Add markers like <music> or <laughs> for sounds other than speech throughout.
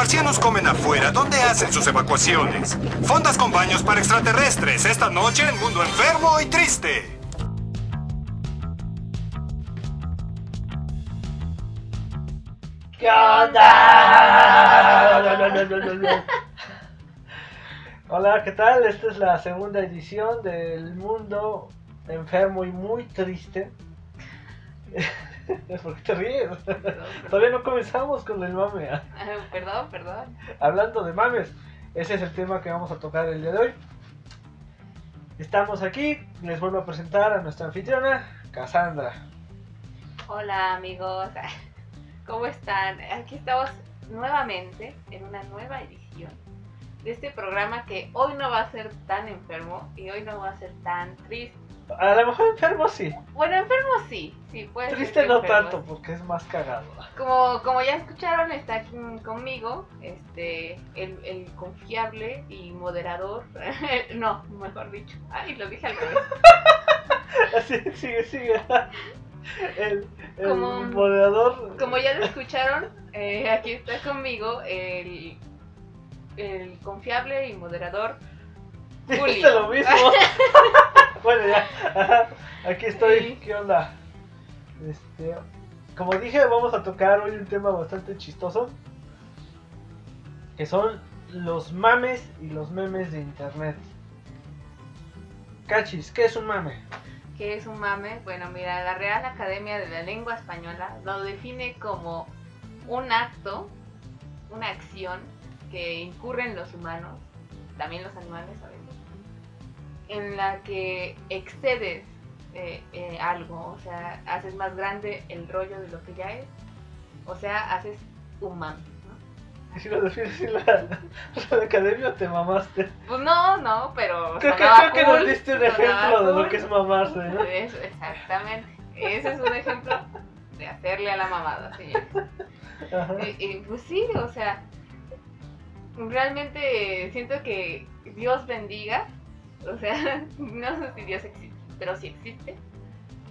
marcianos comen afuera, ¿dónde hacen sus evacuaciones? Fondas con baños para extraterrestres, esta noche en Mundo Enfermo y Triste. ¿Qué onda? <laughs> Hola, ¿qué tal? Esta es la segunda edición del Mundo Enfermo y Muy Triste. <laughs> ¿Por qué te ríes? Todavía no comenzamos con el mame. <laughs> Ah, perdón, perdón. Hablando de mames, ese es el tema que vamos a tocar el día de hoy. Estamos aquí, les vuelvo a presentar a nuestra anfitriona, Cassandra. Hola amigos, <laughs> ¿cómo están? Aquí estamos nuevamente en una nueva edición de este programa que hoy no va a ser tan enfermo y hoy no va a ser tan triste. A lo mejor enfermo sí. Bueno, enfermo sí, sí, puede ser Triste no enfermo. tanto, porque es más cagado. Como, como ya escucharon, está aquí conmigo este, el, el confiable y moderador. <laughs> no, mejor dicho. Ay, lo dije al revés. <laughs> Así, sigue, sigue. <laughs> El, el Como- moderador. Como ya lo escucharon, eh, aquí está conmigo el, el confiable y moderador Julio. lo mismo. Bueno, ya. Aquí estoy. ¿Qué onda? Este, como dije, vamos a tocar hoy un tema bastante chistoso. Que son los mames y los memes de internet. Cachis, ¿qué es un mame? que es un mame. Bueno, mira, la Real Academia de la Lengua Española lo define como un acto, una acción que incurren los humanos, también los animales a veces, en la que excedes eh, eh, algo, o sea, haces más grande el rollo de lo que ya es, o sea, haces. ¿no? Si lo defines en la, <laughs> la academia o te mamaste. Pues no, no, pero Creo que, creo que nos cool, diste un ejemplo de lo cool. que es mamarse, ¿no? Eso, exactamente. Ese es un ejemplo de hacerle a la mamada, señor. Y, y, pues sí, o sea, realmente siento que Dios bendiga, o sea, <laughs> no sé si Dios existe, pero sí existe.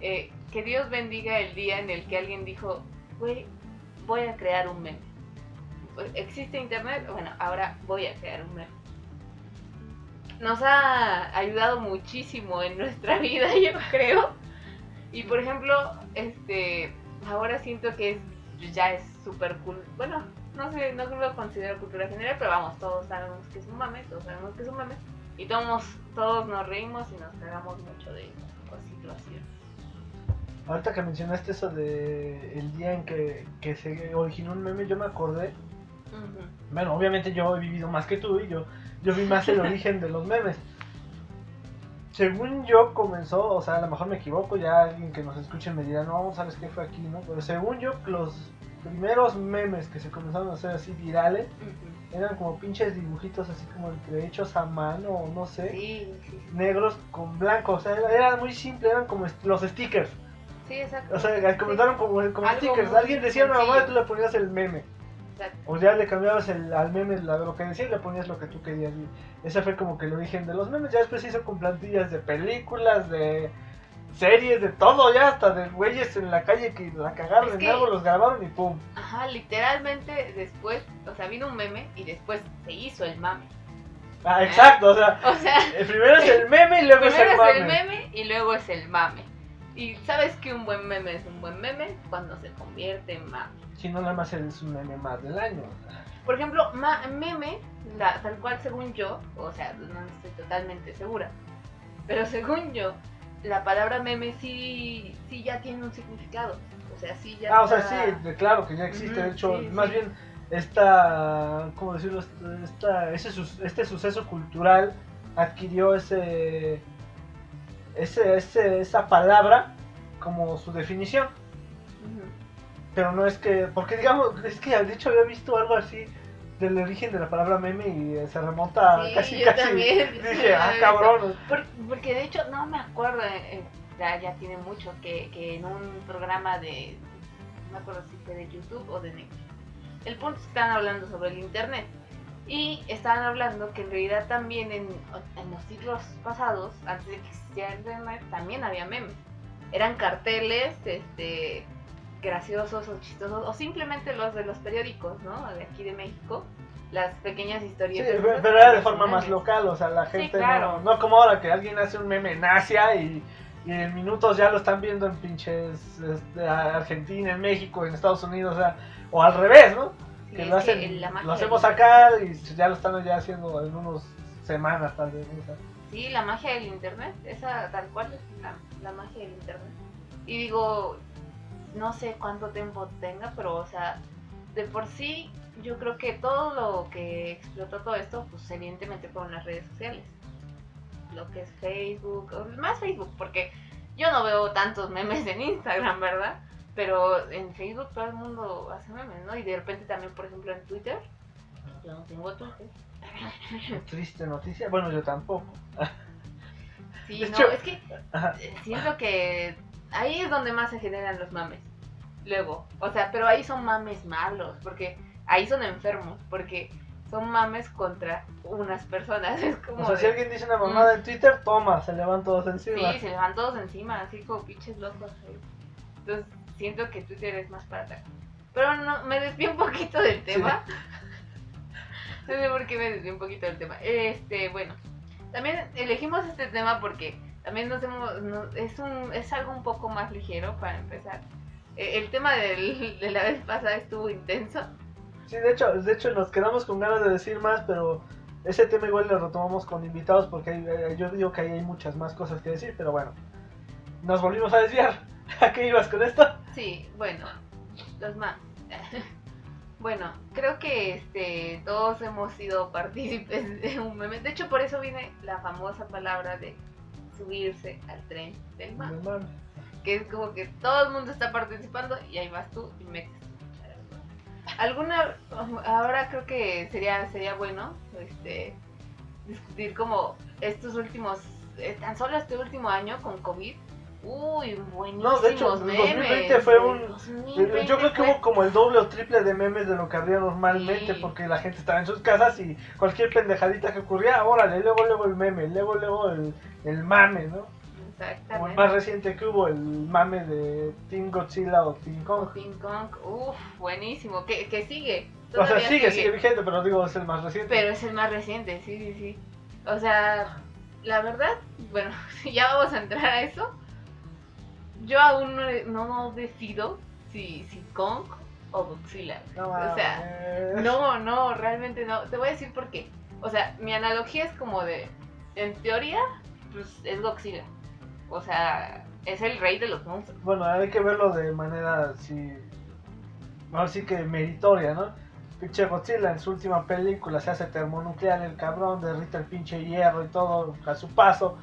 eh, que Dios bendiga el día en el que alguien dijo, güey, voy a crear un meme. Pues, ¿Existe internet? Bueno, ahora voy a crear un meme. Nos ha ayudado muchísimo en nuestra <laughs> vida, yo creo. Y por ejemplo, este, ahora siento que es, ya es súper cool. Bueno, no sé, no lo considero cultura general, pero vamos, todos sabemos que es un mame, todos sabemos que es un mame. Y todos, todos nos reímos y nos cagamos mucho de esa situación. Ahorita que mencionaste eso de el día en que, que se originó un meme, yo me acordé. Bueno, obviamente yo he vivido más que tú y yo, yo vi más el <laughs> origen de los memes. Según yo comenzó, o sea, a lo mejor me equivoco, ya alguien que nos escuche me dirá, no, ¿sabes qué fue aquí, no? Pero según yo, los primeros memes que se comenzaron a hacer así virales. Eran como pinches dibujitos así como entre hechos a mano o no sé, Sí, sí, negros con blanco, o sea, era, era muy simple, eran como los stickers. Sí, exacto. O sea, comenzaron como, stickers. Alguien decía una mamá y tú le ponías el meme. Exacto. O ya le cambiabas el, al meme la- lo que decía y le ponías lo que tú querías. Y ese fue como que el origen de los memes. Ya después se hizo con plantillas de películas, de series, de todo, ya hasta de güeyes en la calle que la cagaron Es en que- algo, los grabaron y pum. Ajá, literalmente después, o sea, vino un meme y después se hizo el mame. Ah, exacto, o sea, <laughs> O sea, el primero es el meme y luego es primero el es mame. el meme y luego es el mame. Y sabes que un buen meme es un buen meme cuando se convierte en mame. Si no, nada más es un meme más del año. Por ejemplo, ma- meme, la- tal cual según yo, o sea, no estoy totalmente segura, pero según yo, la palabra meme sí, sí ya tiene un significado. O sea, sí ya Ah, o sea, sí, claro que ya existe. De hecho, sí, más sí. bien, esta, ¿cómo decirlo? Esta, ese, este suceso cultural adquirió ese, ese, ese, esa palabra como su definición. Pero no es que, porque digamos, es que de hecho había visto algo así del origen de la palabra meme y eh, se remonta Sí, casi, yo casi. también. <laughs> Dije, ah, cabrón. Por- porque de hecho, no me acuerdo, eh, eh, ya, ya tiene mucho, que, que en un programa de, no me acuerdo si fue de YouTube o de Netflix, el punto es que estaban hablando sobre el Internet. Y estaban hablando que en realidad también en, en los siglos pasados, antes de que existiera el Internet, también había memes. Eran carteles, este graciosos o chistosos, o simplemente los de los periódicos, ¿no? De aquí de México, las pequeñas Sí, historias. pero pero era de forma más local, o sea, la gente claro. no, no como ahora que alguien hace un meme en Asia y, y en minutos ya lo están viendo en pinches este, Argentina, en México, en Estados Unidos, o sea, o al revés, ¿no? Sí, Que lo hacen, lo hacemos del acá y ya lo están ya haciendo en unos semanas tal vez, Sí, la magia del internet, esa tal cual es la, la magia del internet. Y digo, no sé cuánto tiempo tenga, pero o sea, de por sí yo creo que todo lo que explotó todo esto, pues evidentemente fueron las redes sociales. Lo que es Facebook, más Facebook, porque yo no veo tantos memes en Instagram, ¿verdad? Pero en Facebook todo el mundo hace memes, ¿no? Y de repente también, por ejemplo, en Twitter, yo no tengo Twitter. <laughs> triste noticia, bueno, yo tampoco. Sí, De no, hecho- es que siento que ahí es donde más se generan los mames. Luego, o sea, pero ahí son mames malos, porque ahí son enfermos, porque son mames contra unas personas. <laughs> Es como. O sea, si alguien dice una mamada en Twitter, toma, se le van todos encima. Sí, se le van todos encima, así como pinches locos. Entonces, siento que Twitter es más para atacar. Pero no, me desvío un poquito del tema. <laughs> No sé por qué me desvío un poquito del tema. Este, bueno, también elegimos este tema porque también nos hemos, no- es, un, es algo un poco más ligero para empezar. Eh, El tema del- de la vez pasada estuvo intenso. Sí, de hecho, de hecho nos quedamos con ganas de decir más, pero ese tema igual lo retomamos con invitados porque hay- eh, yo digo que ahí hay muchas más cosas que decir, pero bueno, nos volvimos a desviar. <laughs> ¿A qué ibas con esto? Sí, bueno, los más. <laughs> bueno, creo que este todos hemos sido partícipes de un meme. De hecho, por eso viene la famosa palabra de subirse al tren del No mames. Que es como que todo el mundo está participando y ahí vas tú y metes. Alguna ahora creo que sería sería bueno este discutir como estos últimos eh, tan solo este último año con COVID. Uy, buenísimos No, de hecho, el memes. 2020 fue un- El 2020 Yo creo que fue- hubo como el doble o triple de memes de lo que habría normalmente Sí. porque la gente estaba en sus casas y cualquier pendejadita que ocurría, órale, luego luego el meme, luego luego el, el mame, ¿no? Como el Exactamente. más reciente que hubo, el mame de Team Godzilla o King Kong. King Kong, uff, buenísimo. Que, que sigue. O sea, todavía sigue, sigue vigente, pero digo, es el más reciente. Pero es el más reciente, sí, sí, sí. O sea, la verdad, bueno, <laughs> ya vamos a entrar a eso. Yo aún no, no decido si, si Kong o Godzilla. No, o sea, no, no, realmente no. Te voy a decir por qué. O sea, mi analogía es como de, en teoría, pues es Godzilla. O sea, es el rey de los monstruos. Bueno, hay que verlo de manera así. Ahora sí que meritoria, ¿no? Pinche Godzilla en su última película se hace termonuclear el cabrón, derrite el pinche hierro y todo a su paso.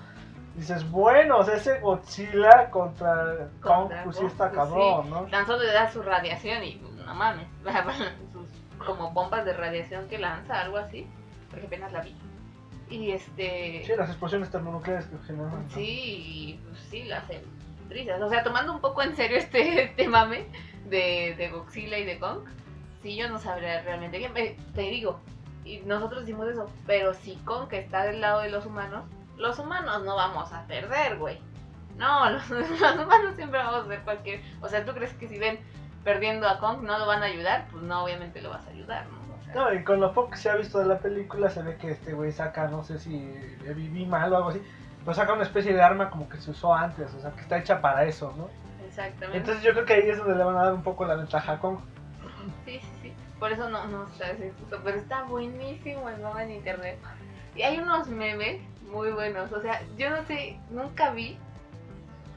Dices, bueno, o sea, ese Godzilla contra Kong, pues sí está pues cabrón, ¿no? Tan solo le da su radiación y pues, no mames. <laughs> Sus como bombas de radiación que lanza, algo así. Porque apenas la vi. Y este. Sí, las explosiones termonucleares que generan. Sí, pues sí, las trizas. O sea, tomando un poco en serio este, <laughs> este mame de, de Godzilla y de Kong, sí, yo no sabría realmente bien. Te digo, y nosotros decimos eso, pero si Kong está del lado de los humanos, los humanos no vamos a perder, güey. No, <laughs> los, los humanos siempre vamos a hacer cualquier. O sea, ¿tú crees que si ven perdiendo a Kong no lo van a ayudar? Pues no, obviamente lo vas a ayudar, ¿no? O sea, No, y con lo poco que se ha visto de la película se ve que este güey saca, no sé si viví mal o algo así, pero saca una especie de arma como que se usó antes, o sea, que está hecha para eso, ¿no? exactamente. Entonces yo creo que ahí es donde le van a dar un poco la ventaja a Kong. Sí, sí, sí. Por eso no, no disputo. Pero está buenísimo el mame en internet. Y hay unos memes muy buenos. O sea, yo no sé, nunca vi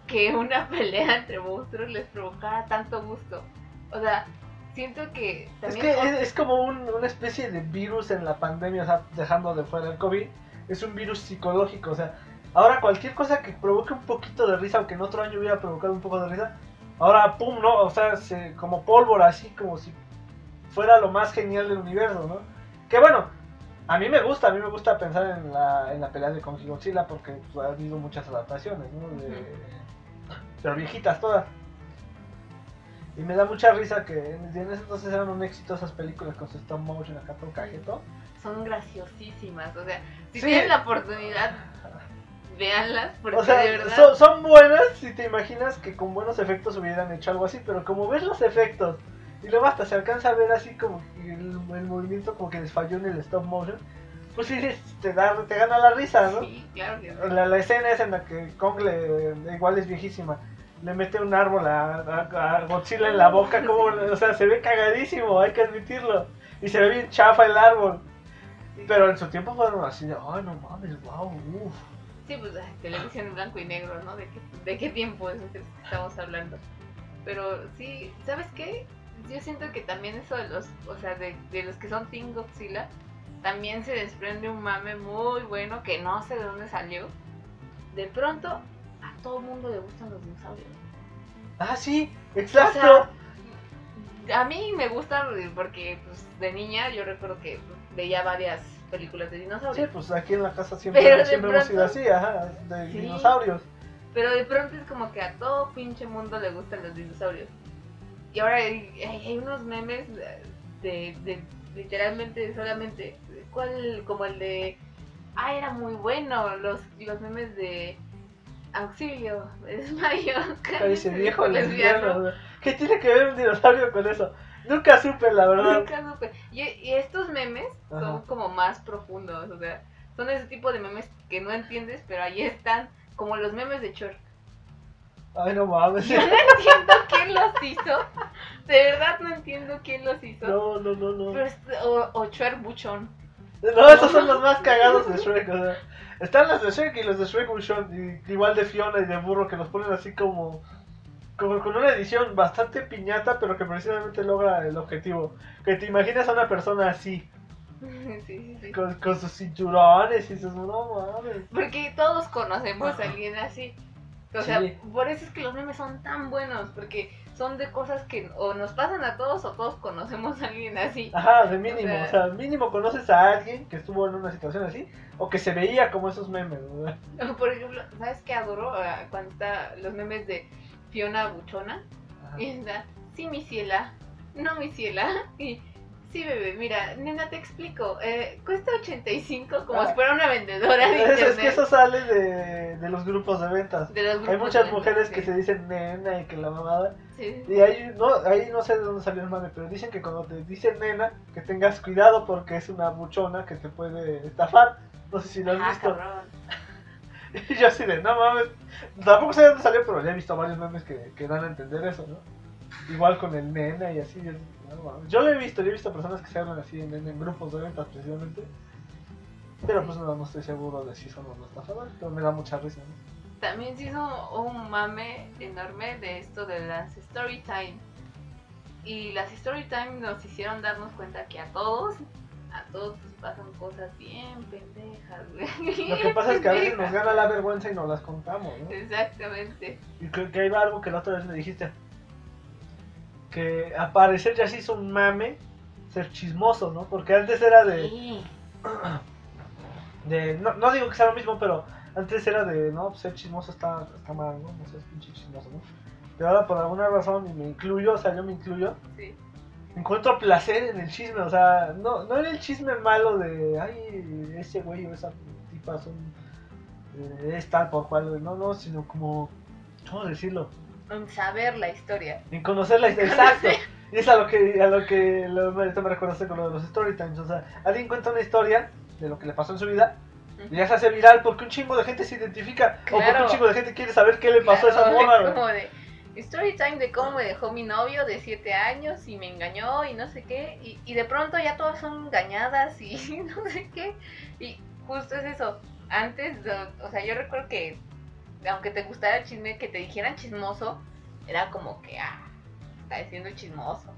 que una <laughs> pelea entre monstruos les provocara tanto gusto. O sea, siento que Es también. que es, es como un- una especie de virus en la pandemia, o sea, dejando de fuera el COVID, es un virus psicológico, o sea, ahora cualquier cosa que provoque un poquito de risa, aunque en otro año hubiera provocado un poco de risa, ahora pum, ¿no? O sea, se- como pólvora, así como si fuera lo más genial del universo, ¿no? Que bueno, a mí me gusta, a mí me gusta pensar en la, en la pelea de Kong y Godzilla porque pues, ha habido muchas adaptaciones, ¿no? De- pero viejitas todas. Y me da mucha risa que en, en ese entonces eran un éxito esas películas con su stop motion acá todo cajeto. Son graciosísimas. O sea, si Sí. tienen la oportunidad, véanlas. Porque O sea, de verdad. son, son buenas si te imaginas que con buenos efectos hubieran hecho algo así, pero como ves los efectos Y luego hasta se alcanza a ver así como el, el movimiento como que les falló en el stop motion. Pues sí, te, da, te gana la risa, ¿no? Sí, claro que sí. La, la escena es en la que Kong le, igual es viejísima. Le mete un árbol a, a- a Godzilla en la boca, <laughs> como, o sea, se ve cagadísimo, hay que admitirlo. Y se ve bien chafa el árbol. Pero en su tiempo fueron así de, ay, no mames, wow, uff. Sí, pues televisión en blanco y negro, ¿no? ¿De qué, de qué tiempo es que estamos hablando? Pero sí, ¿sabes qué? Yo siento que también eso de los, o sea, de, de los que son Team Godzilla, también se desprende un mame muy bueno que no sé de dónde salió. De pronto, a todo el mundo le gustan los dinosaurios. Ah, sí, O exacto. sea, a mí me gusta porque pues, de niña yo recuerdo que veía varias películas de sí, dinosaurios. pues aquí en la casa siempre, Pero siempre hemos sido así, ajá, de Sí. dinosaurios. Pero de pronto es como que a todo pinche mundo le gustan los dinosaurios. Y ahora hay, unos memes de, de literalmente solamente, ¿cuál? Como el de, ah, era muy bueno, los, los memes de auxilio, me desmayo, Ese viejo lesbiano. ¿Qué tiene que ver un dinosaurio con eso? Nunca supe, la verdad. Nunca supe. Y, y estos memes son como más profundos, o sea, son ese tipo de memes que no entiendes, pero ahí están, como los memes de Chor. Ay, no mames. Yo no entiendo quién los hizo. De verdad no entiendo quién los hizo. No, no, no, no. Pero es- o, o Chuer Buchón. No, esos son los más cagados de Shrek, o sea. Están los de Shrek y los de Shrek Bushon, y igual de Fiona y de Burro, que los ponen así como, como con una edición bastante piñata, pero que precisamente logra el objetivo. Que te imaginas a una persona así, <laughs> Sí, sí, sí. con, con sus cinturones y sus... No mames. Porque todos conocemos a alguien así. O sea, Sí. por eso es que los memes son tan buenos, porque son de cosas que o nos pasan a todos o todos conocemos a alguien así. Ajá, de mínimo, O o sea- sea, mínimo conoces a alguien que estuvo en una situación así, o que se veía como esos memes, ¿verdad? O, Por ejemplo, ¿sabes qué adoro? Cuando está los memes de Fiona Buchona. Ajá. Y está, sí, mi ciela, no mi ciela. <laughs> Y sí, bebé, mira, nena, te explico. eh, cuesta 85 como Ah. si fuera una vendedora de <laughs> Eso, internet. es que eso sale de, de los grupos de ventas. de Hay muchas de mujeres ventas, que sí. se dicen nena y que la mamada. Sí, Y ahí no, ahí no sé de dónde salió el mame, pero dicen que cuando te dicen nena, que tengas cuidado porque es una buchona que te puede estafar. No sé si lo has Ah, visto. cabrón. Y <laughs> yo así de, no mames. Tampoco sé de dónde salió, pero ya he visto varios memes que, que dan a entender eso, ¿no? Igual con el nena y así. yo- no. Yo lo he visto, yo he visto personas que se hablan así en, en grupos de ventas precisamente. Pero pues no, no estoy seguro de si son los estafadores, pero me da mucha risa, ¿no? También se hizo un mame enorme de esto de las story time. Y las story time nos hicieron darnos cuenta que a todos, a todos nos pasan cosas bien pendejas, güey. Lo que pasa es que a veces nos <laughs> gana la vergüenza y no las contamos, ¿no? Exactamente. Y creo que hay algo que la otra vez me dijiste. Que al parecer ya se hizo un mame ser chismoso, ¿no? Porque antes era de. Sí. de no, no digo que sea lo mismo, pero antes era de. No, ser chismoso está, está mal, ¿no? No seas pinche chismoso, ¿no? Pero ahora por alguna razón, y me incluyo, o sea, yo me incluyo, Sí. encuentro placer en el chisme, o sea, no, no en el chisme malo de. Ay, ese güey o esa tipa son. eh, es tal por cual, no, no, sino como. ¿Cómo decirlo? En saber la historia. En conocer la historia. Exacto. Y es a lo que, a lo que lo, esto me recordaste con lo de los story times. O sea, alguien cuenta una historia de lo que le pasó en su vida y ya se hace viral porque un chingo de gente se identifica o porque un chingo de gente quiere saber qué le pasó a esa morra. como de story time de cómo me dejó mi novio de 7 años y me engañó y no sé qué. Y, y de pronto ya todas son engañadas y <laughs> no sé qué. Y justo es eso. Antes, o sea, yo recuerdo que aunque te gustara el chisme, que te dijeran chismoso, era como que, ah, está diciendo chismoso.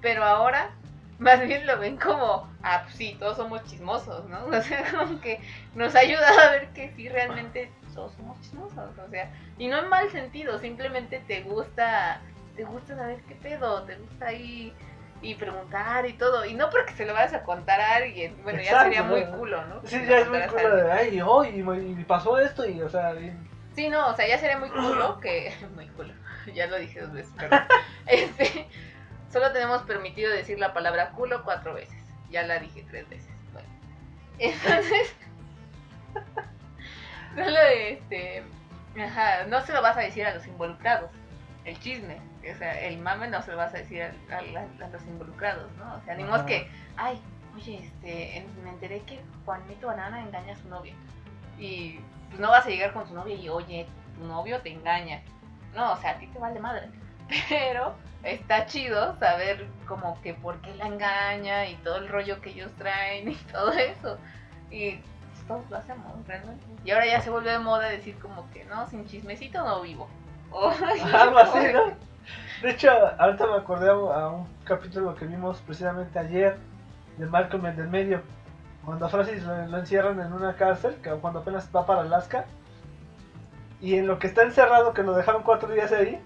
Pero ahora, más bien lo ven como, ah, pues sí, todos somos chismosos, ¿no? <laughs> O sea, como que nos ha ayudado a ver que sí, realmente todos somos chismosos, o sea, y no en mal sentido, simplemente te gusta, te gusta saber qué pedo, te gusta ahí y preguntar y todo, y no porque se lo vayas a contar a alguien, bueno, ya sería muy culo, ¿no? Sí, ya es muy culo de, ay, oh, y pasó esto y, o sea, y- Sí, no, o sea, ya sería muy culo que. <laughs> Muy culo. <laughs> Ya lo dije dos veces, perdón. <laughs> Este, solo tenemos permitido decir la palabra culo cuatro veces. Ya la dije tres veces. Bueno. Entonces. Solo este. Ajá, no se lo vas a decir a los involucrados. el chisme. O sea, el mame no se lo vas a decir a, a la- a los involucrados, ¿no? O sea, ni Ajá. que, ay, oye, este, me enteré que Juanito Banana engaña a su novia. Y pues no vas a llegar con su novia y, oye, tu novio te engaña. No, o sea, a ti te vale madre. <laughs> Pero está chido saber como que por qué la engaña y todo el rollo que ellos traen y <laughs> todo eso. Y pues, todos lo hacemos realmente. Y ahora ya se vuelve de moda decir como que no, sin chismecito no vivo. <laughs> O- Algo así, ¿no? De hecho, ahorita me acordé a un capítulo que vimos precisamente ayer de Malcolm el del medio. Cuando a Francis lo, lo encierran en una cárcel, que cuando apenas va para Alaska. Y en lo que está encerrado, que lo dejaron cuatro días ahí,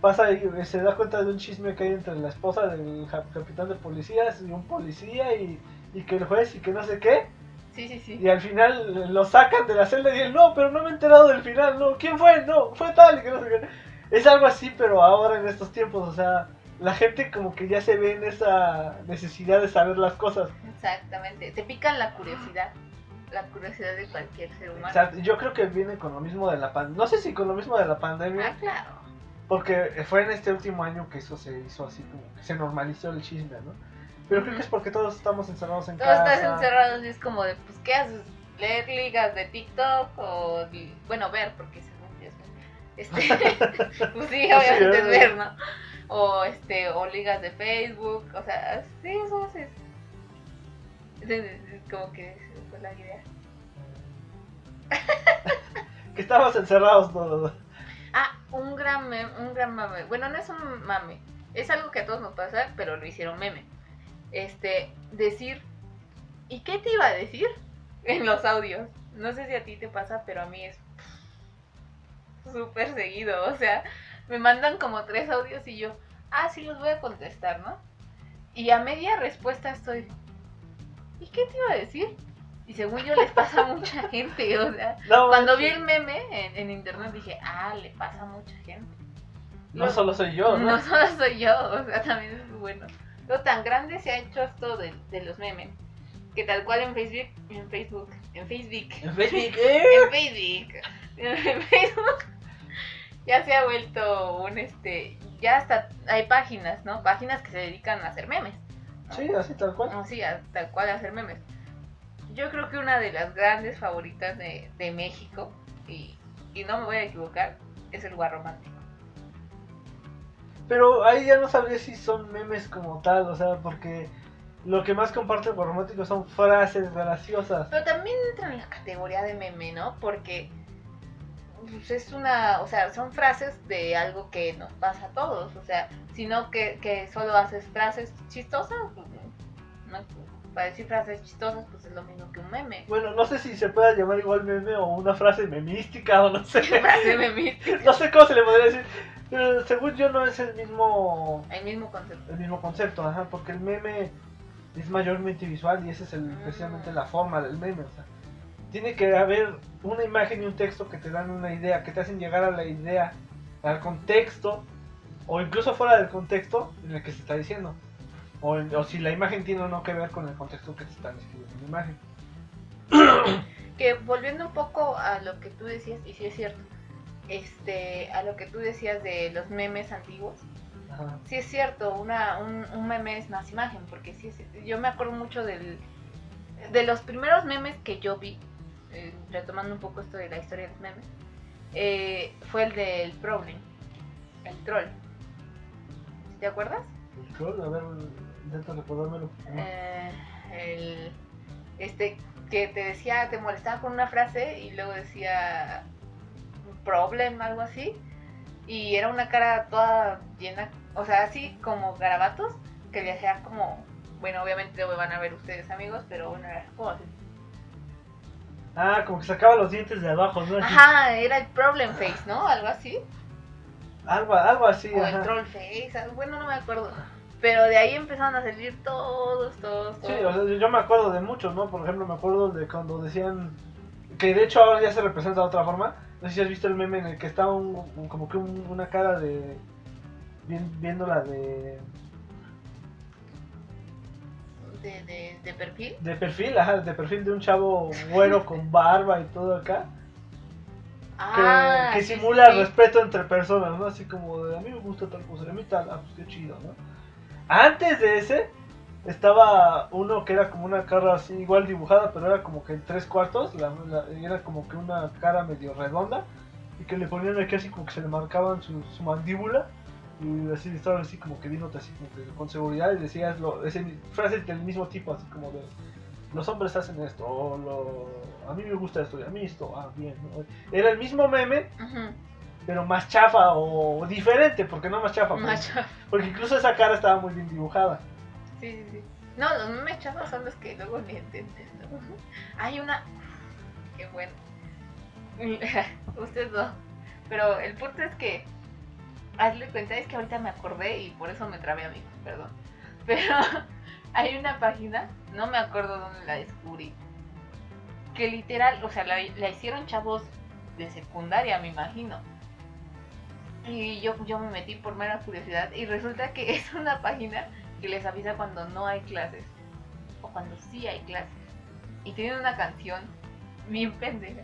pasa y se da cuenta de un chisme que hay entre la esposa del capitán de policías y un policía y, y que el juez y que no sé qué. Sí, sí, sí. Y al final lo sacan de la celda y él, no, pero no me he enterado del final, no, ¿quién fue? No, fue tal y que no sé qué. Es algo así, pero ahora en estos tiempos, o sea, la gente como que ya se ve en esa necesidad de saber las cosas. Exactamente. Te pican la curiosidad. La curiosidad de cualquier ser humano. O sea, yo creo que viene con lo mismo de la pandemia, no sé si con lo mismo de la Ah, pandemia, claro. porque fue en este último año que eso se hizo así, como que se normalizó el chisme, ¿no? Pero creo que es porque todos estamos encerrados en Todos casa. estás encerrados y es como de, pues, ¿qué haces? ¿Leer ligas de TikTok? O, bueno, ver, porque según ver. Este, <laughs> pues sí, obviamente es ver, ¿no? O, este, o ligas de Facebook, o sea, sí, eso haces. Es- es- es Como que fue la idea. <laughs> Que estábamos encerrados todos. Ah, un gran meme, un gran mame. Bueno, no es un mame, es algo que a todos nos pasa, pero lo hicieron meme. Este, decir, ¿y qué te iba a decir? <laughs> En los audios. No sé si a ti te pasa, pero a mí es súper seguido. O sea, me mandan como tres audios y yo, ah, sí, los voy a contestar, ¿no? Y a media respuesta estoy, ¿y qué te iba a decir? Y según yo les pasa a <laughs> mucha gente, o sea, No, cuando vi el meme en, en internet dije, ah, le pasa a mucha gente. No solo soy yo, ¿no? No solo soy yo, o sea, también es muy bueno. Lo tan grande se ha hecho esto de, de los memes, que tal cual en Facebook, en Facebook, en Facebook, En Facebook, <laughs> ¿eh? en Facebook, en Facebook, ya se ha vuelto un este, ya hasta hay páginas, ¿no? Páginas que se dedican a hacer memes. ¿no? Sí, así tal cual. No, sí, a- tal cual a hacer memes. Yo creo que una de las grandes favoritas de, de México, y, y no me voy a equivocar, es el lugar romántico. Pero ahí ya no sabría si son memes como tal, o sea, porque lo que más comparte el romántico son frases graciosas. Pero también entra en la categoría de meme, ¿no? Porque pues, es una, o sea, son frases de algo que nos pasa a todos, o sea, sino que, que solo haces frases chistosas, pues, no, para decir frases chistosas, pues es lo mismo que un meme. Bueno, no sé si se pueda llamar igual meme o una frase memística o no sé. <laughs> Frase <laughs> memística, No sé cómo se le podría decir. Pero según yo no es el mismo el mismo concepto. el mismo concepto, ajá, porque el meme es mayormente visual y esa es el, Mm. precisamente la forma del meme, o sea, tiene que haber una imagen y un texto que te dan una idea, que te hacen llegar a la idea, al contexto, o incluso fuera del contexto en el que se está diciendo, o, en- o si la imagen tiene o no que ver con el contexto que te están escribiendo en la imagen. que volviendo un poco a lo que tú decías, y sí es cierto, este, a lo que tú decías de los memes antiguos, Ajá. sí es cierto, una, un, un meme es más imagen, porque sí es- yo me acuerdo mucho del, de los primeros memes que yo vi, eh, retomando un poco esto de la historia de los memes, eh, fue el del problem, el troll. ¿Te acuerdas? El troll, a ver, intento recordármelo. Eh, el, este que te decía, te molestaba con una frase y luego decía problem, algo así, y era una cara toda llena, o sea, así como garabatos, que le hacía como, bueno, obviamente lo van a ver ustedes amigos, pero bueno, era como así. Ah, como que sacaba los dientes de abajo, ¿no? Ajá, era el problem face, ¿no? Algo así. Algo, algo así, o ajá. el troll face, bueno, no me acuerdo. Pero de ahí empezaron a salir todos, todos, todos. Sí, o sea, yo- me acuerdo de muchos, ¿no? Por ejemplo, me acuerdo de cuando decían que de hecho ahora ya se representa de otra forma. No sé si has visto el meme en el que está un, un- como que un- una cara de viéndola de de, de, de perfil. de perfil, ajá, de perfil de un chavo güero con barba y todo acá. Ah, que sí, simula sí. respeto entre personas, ¿no? Así como de a mí me gusta tal cosa, a mí tal, ah, pues qué chido, ¿no? Antes de ese estaba uno que era como una cara así igual dibujada, pero era como que en tres cuartos, la, la- era como que una cara medio redonda y que le ponían aquí así como que se le marcaban su, su mandíbula y así estaba así como que viéndote así como que con seguridad y decías lo, ese, frases del mismo tipo, así como de los hombres hacen esto, o lo, a mí me gusta esto y a mí esto, ah, bien, ¿no? Era el mismo meme, pero más chafa o diferente, porque no más chafa, pues, Macho. porque incluso esa cara estaba muy bien dibujada. Sí, sí, sí. No, los memes chafas son los que luego ni entiendes, ¿no? <laughs> Hay una... Qué bueno. <laughs> Usted no. Pero el punto es que... Hazle cuenta, es que ahorita me acordé y por eso me trabé, amigo, perdón. <laughs> Pero hay una página, no me acuerdo dónde la descubrí, que literal, o sea, la, la hicieron chavos de secundaria, me imagino. Y yo, yo me metí por mera curiosidad y resulta que <laughs> es una página que les avisa cuando no hay clases o cuando sí hay clases. Y tienen una canción bien pendeja.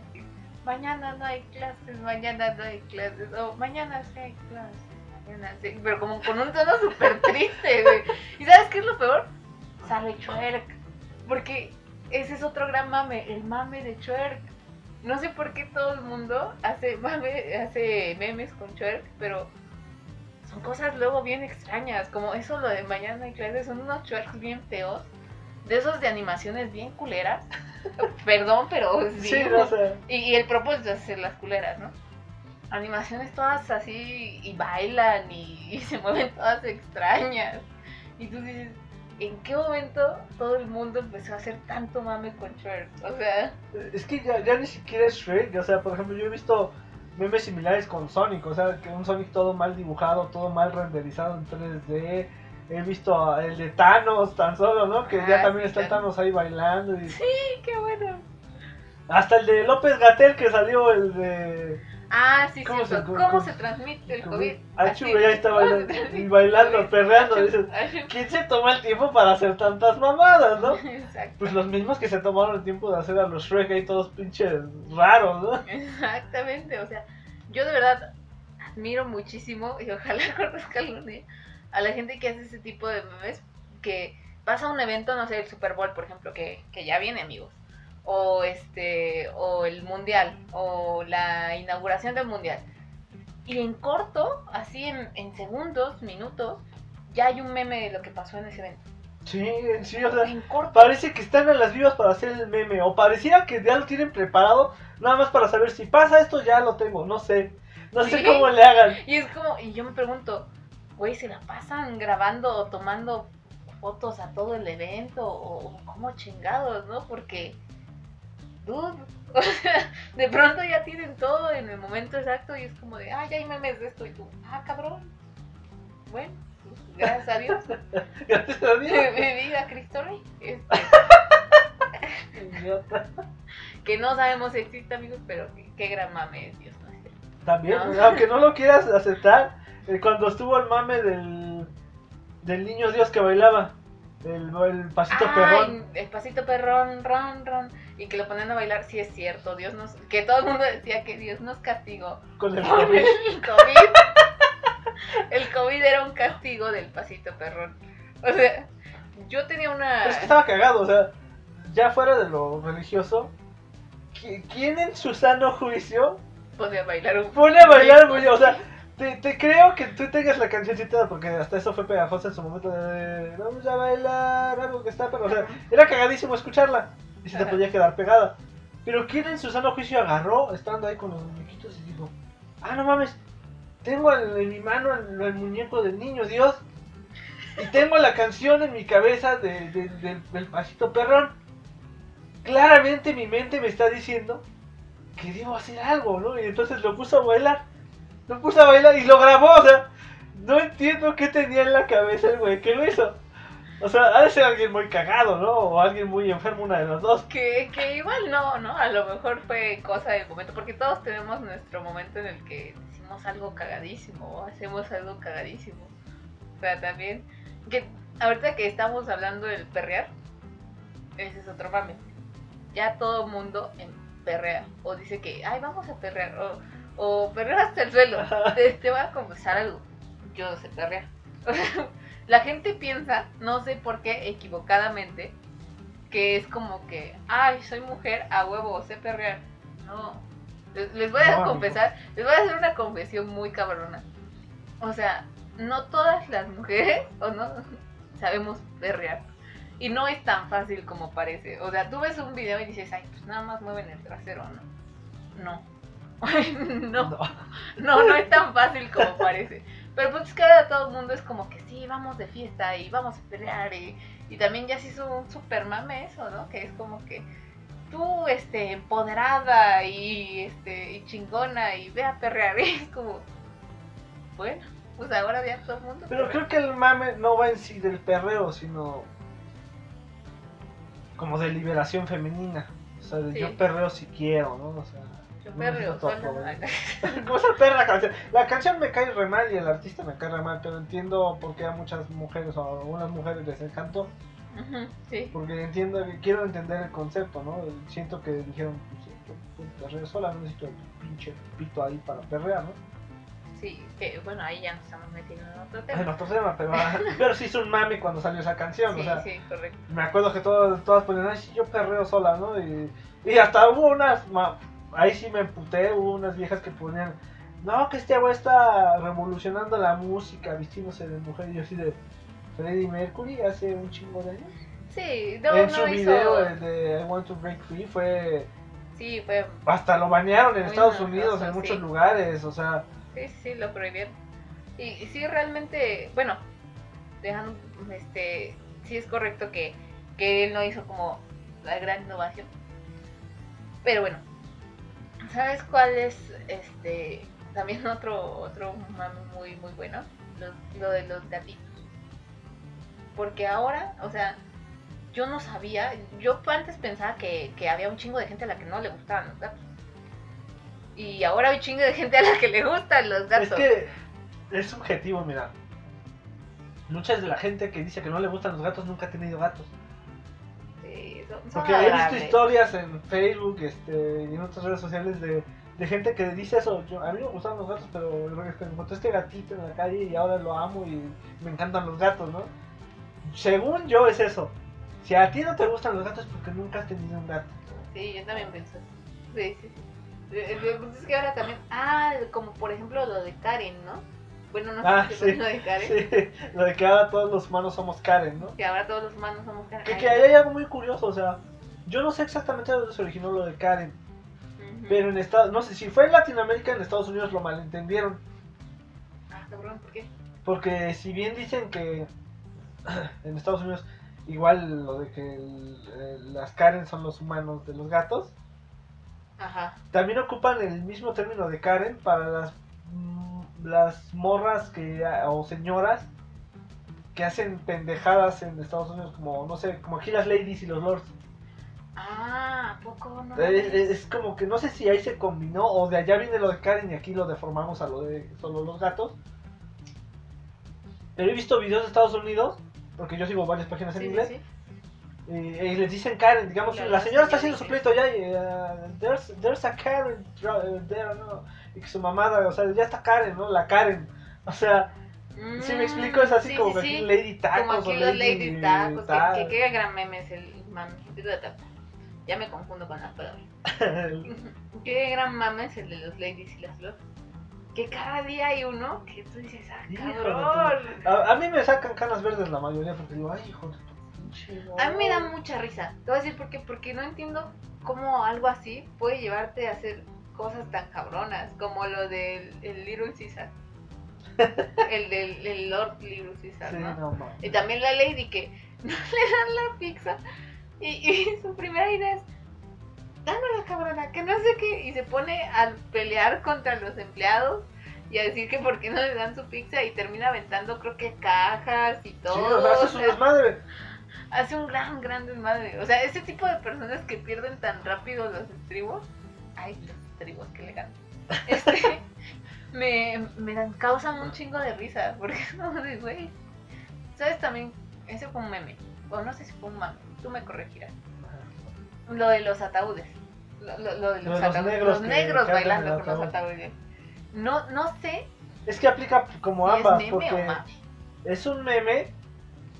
Mañana no hay clases, mañana no hay clases, o mañana sí hay clases, mañana sí. Pero como con un tono súper triste, güey. ¿Y sabes qué es lo peor? Sale Chuerk. Porque ese es otro gran mame, el mame de Chuerk. No sé por qué todo el mundo hace mame, hace memes con Chuerk, pero son cosas luego bien extrañas, como eso lo de mañana hay clases, son unos chuerks bien feos, de esos de animaciones bien culeras. <laughs> Perdón, pero sí. Sí, no sé. y, y el propósito es hacer las culeras, ¿no? Animaciones todas así y bailan y, y se mueven todas extrañas. Y tú dices, ¿en qué momento todo el mundo empezó a hacer tanto mame con Shrek? O sea, Es que ya, ya ni siquiera es Shrek, o sea, por ejemplo, yo he visto memes similares con Sonic, o sea, que un Sonic todo mal dibujado, todo mal renderizado en 3D. He visto el de Thanos tan solo, ¿no? Que ya Ah, también sí, está claro. Thanos ahí bailando. Y... sí, qué bueno. Hasta el de López Gatel que salió, el de... Ah, sí, ¿Cómo se- ¿Cómo, cómo- se transmite el cómo- COVID? Ah, chulo, ya está ¿cómo se bailando, bailando, perreando, dices. ¿Quién se toma el tiempo para hacer tantas mamadas, no? <laughs> Exacto. Pues los mismos que se tomaron el tiempo de hacer a los Shrek ahí todos pinches raros, ¿no? Exactamente, o sea, yo de verdad admiro muchísimo y ojalá <laughs> conozca algún día a la gente que hace ese tipo de memes que pasa un evento, no sé, el Super Bowl, por ejemplo, que, que ya viene, amigos, o este, o el Mundial, o la inauguración del Mundial. Y en corto, así en, en segundos, minutos, ya hay un meme de lo que pasó en ese evento. Sí, sí, o sea, En corto. parece que están en las vivas para hacer el meme, o pareciera que ya lo tienen preparado, nada más para saber si pasa esto, ya lo tengo, no sé, no sé cómo le hagan. Y es como, y yo me pregunto, güey, ¿se la pasan grabando o tomando fotos a todo el evento? ¿O o cómo chingados, no? Porque, dude, <laughs> o sea, de pronto ya tienen todo en el momento exacto y es como de, ah, ya hay memes de esto y tú, ah, cabrón. Bueno, pues, gracias a Dios. <laughs> Gracias a Dios. <laughs> Mi vida, Cristo Rey. Este, que no sabemos si existe, amigos, pero qué, qué gran mame es Dios, ¿no? También, No. aunque no lo quieras aceptar, cuando estuvo el mame del, del niño Dios que bailaba, el, el pasito perrón. El pasito perrón, ron, ron. Y que lo ponen a bailar, sí es cierto. Dios nos. Que todo el mundo decía que Dios nos castigó Con el COVID. el COVID. <laughs> El COVID era un castigo del pasito perrón. O sea, yo tenía una. Pero es que estaba cagado, o sea, ya fuera de lo religioso, ¿qui- ¿quién en su sano juicio Pone a bailar un. pone a bailar muy, o sea, te, te creo que tú tengas la cancioncita porque hasta eso fue pegajosa en su momento de vamos a bailar, algo que está, pero o sea, era cagadísimo escucharla y se te podía quedar pegada. Pero quién en su sano juicio agarró, estando ahí con los muñequitos y dijo, ah, no mames, tengo en, en mi mano el, el muñeco del niño Dios y tengo la canción en mi cabeza de- de- del- del pasito perrón. Claramente mi mente me está diciendo que debo hacer algo, ¿no? Y entonces lo puso a bailar. Lo puso a bailar y lo grabó, o sea, no entiendo qué tenía en la cabeza el güey que lo hizo. O sea, ha de ser alguien muy cagado, ¿no? O alguien muy enfermo, una de las dos. Que, que igual no, ¿no? A lo mejor fue cosa del momento. Porque todos tenemos nuestro momento en el que decimos algo cagadísimo o hacemos algo cagadísimo. O sea, también. Que ahorita que estamos hablando del perrear, ese es otro mame. Ya todo mundo, en perrea. O dice que, ay, vamos a perrear. O, o perrear hasta el suelo. Te, te voy a confesar algo. Yo no sé perrear. <laughs> La gente piensa, no sé por qué, equivocadamente, que es como que, ay, soy mujer, a huevo, sé perrear. No. Les, les voy a No, amigo. confesar, les voy a hacer una confesión muy cabrona. O sea, no todas las mujeres, <laughs> o no, sabemos perrear. Y no es tan fácil como parece. O sea, tú ves un video y dices, ay, pues nada más mueven el trasero, ¿no? No. <laughs> no, No. no, no es tan fácil como parece. Pero pues es que ahora todo el mundo es como que sí, vamos de fiesta y vamos a pelear. Y, y también ya se hizo un super mame eso, ¿no? Que es como que tú, este, empoderada y, este, y chingona y ve a perrear. <laughs> Y es como, bueno, pues ahora ya todo el mundo. Pero perrea. creo que el mame no va en sí del perreo, sino como de liberación femenina. O sea, de Sí. yo perreo si quiero, ¿no? O sea, Aprobar. ¿Cómo se perra la canción? La canción me cae re mal y el artista me cae re mal, pero entiendo por qué a muchas mujeres o a algunas mujeres les encantó. Ujú, Sí. Porque entiendo, quiero entender el concepto, ¿no? Siento que dijeron, pues, perreo sola, no necesito el pinche pito ahí para perrear, ¿no? Sí, que bueno, ahí ya nos estamos metiendo en otro En tema. otro tema, pero, <laughs> pero sí hizo un mame cuando salió esa canción, Sí, o sea, sí, correcto. me acuerdo que todas, todas ponían, ay, sí, yo perreo sola, ¿no? Y, y hasta hubo unas, ma- ahí sí me emputé, hubo unas viejas que ponían, no, que este güey está revolucionando la música, vistiéndose de mujer, y yo así de Freddie Mercury hace un chingo de años. Sí, no, en no su hizo. video el de I Want to Break Free fue, Sí, fue. hasta lo banearon en Muy Estados Unidos, en sí. muchos lugares, o sea, Sí, sí, lo prohibieron. Y, y sí, realmente, bueno, dejando, este, sí es correcto que, que él no hizo como la gran innovación. Pero bueno, ¿sabes cuál es, este, también <laughs> otro, otro mame muy, muy bueno? Lo, lo de los gatitos. Porque ahora, o sea, yo no sabía, yo antes pensaba que, que había un chingo de gente a la que no le gustaban los gatos. Y ahora hay un chingo de gente a la que le gustan los gatos. Es que es subjetivo, mira. Muchas de la gente que dice que no le gustan los gatos nunca ha tenido gatos. Son, Porque he visto historias en Facebook este, y en otras redes sociales de, de gente que dice eso. Yo, a mí me gustan los gatos, pero encontré este gatito en la calle y ahora lo amo y me encantan los gatos, ¿no? Según yo es eso. Si a ti no te gustan los gatos es porque nunca has tenido un gato. Sí, yo también pienso sí, sí. Eh, eh, pues Es que ahora también. Ah, como por ejemplo lo de Karen, ¿no? Bueno, no Ah, sí. lo de Karen. Sí, lo de que ahora todos los humanos somos Karen, ¿no? Que ahora todos los humanos somos Karen. Que, que ahí hay algo muy curioso, o sea, yo no sé exactamente de dónde se originó lo de Karen, pero en Estados, no sé si fue en Latinoamérica, en Estados Unidos lo malentendieron, Ah, cabrón, ¿por qué? porque si bien dicen que <clears throat> en Estados Unidos igual lo de que el- el- las Karen son los humanos de los gatos, Ajá. también ocupan el mismo término de Karen para las las morras que o señoras que hacen pendejadas en Estados Unidos como no sé, como aquí las ladies y los lords. Ah, ¿a poco no? Es, es- es como que no sé si ahí se combinó o de allá viene lo de Karen y aquí lo deformamos a lo de solo los gatos. Pero he visto videos de Estados Unidos, porque yo sigo varias páginas en Sí, inglés, sí. Y, y les dicen Karen, digamos, la la señora está haciendo su pleito ya y uh, there's, there's a Karen dr- there, ¿no? Y que su mamada, o sea, ya está Karen, ¿no? La Karen. O sea, si me explico, es así Mm, Sí, como sí, que aquí Lady Tacos Como aquí o los Lady, ladies tacos, que, qué gran meme es el mame. Ya me confundo con las palabras. <laughs> Qué gran mame es el de los ladies y las flores. Que cada día hay uno que tú dices, ah, cabrón. a, a mí me sacan canas verdes la mayoría porque digo, ay, hijo de tu pinche A mí me da madre". mucha risa. Te voy a decir por qué. Porque no entiendo cómo algo así puede llevarte a hacer cosas tan cabronas como lo del el Little Caesar. <laughs> el del el Lord Little Caesar, Sí, ¿no? no mames. Y también la Lady que <laughs> no le dan la pizza. Y, y su primera idea es, dámela cabrona, que no sé qué. Y se pone a pelear contra los empleados y a decir que por qué no le dan su pizza y termina aventando creo que cajas y Sí, todo. o sea, o haces un sea, desmadre. hace un gran, gran desmadre. O sea, ese tipo de personas que pierden tan rápido los estribos, ay, los estribos que le ganan. Este, <laughs> me, me dan, causan un chingo de risa, porque es como de, güey. ¿Sabes también? Ese fue un meme, o no sé si fue un mame, tú me corregirás. Lo de los ataúdes. Lo, lo- lo de Lo los, de los ataúdes, negros los bailando con los ataúd. ataúdes. No, no sé Es que aplica como si es ambas, meme porque o mame. es un meme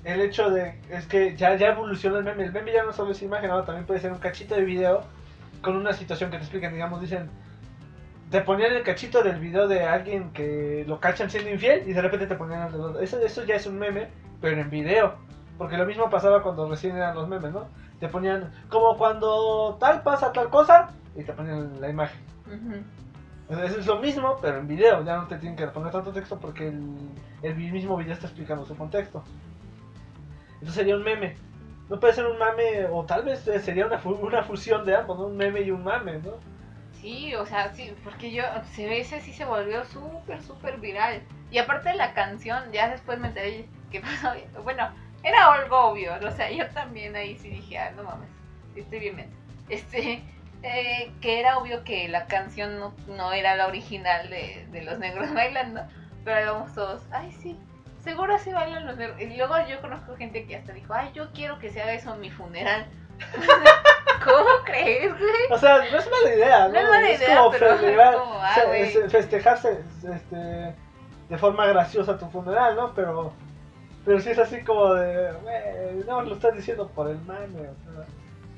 el hecho de es que ya ya evolucionó el meme el meme ya no solo es imagen ahora también puede ser un cachito de video con una situación que te explican digamos dicen te ponían el cachito del video de alguien que lo cachan siendo infiel y de repente te ponían los- eso eso ya es un meme pero en video porque lo mismo pasaba cuando recién eran los memes no te ponían como cuando tal pasa tal cosa y te ponían la imagen Ujú. Entonces, es lo mismo, pero en video. Ya no te tienen que poner tanto texto porque el, el mismo video está explicando su contexto. Entonces sería un meme. No puede ser un mame, o tal vez sería una, una fusión de ambos, ¿no? Un meme y un mame, ¿no? Sí, o sea, sí, porque yo, se ese sí se volvió súper, súper viral. Y aparte de la canción, ya después me enteré que <laughs> pasó, bueno, era algo obvio, o sea, yo también ahí sí dije, ah, no mames, estoy bien. Este, eh, que era obvio que la canción no, no era la original de, de los negros <laughs> bailando, pero íbamos todos, ay, sí, seguro así bailan los negros. Y luego yo conozco gente que hasta dijo, ay, yo quiero que se haga eso en mi funeral. <laughs> ¿Cómo crees, güey? O sea, no es mala idea, ¿no? No es mala idea, como pero es celebrar- <laughs> como, ah, festejarse este, de forma graciosa tu funeral, ¿no? Pero, pero sí es así como de, güey, no lo estás diciendo por el mame, o sea,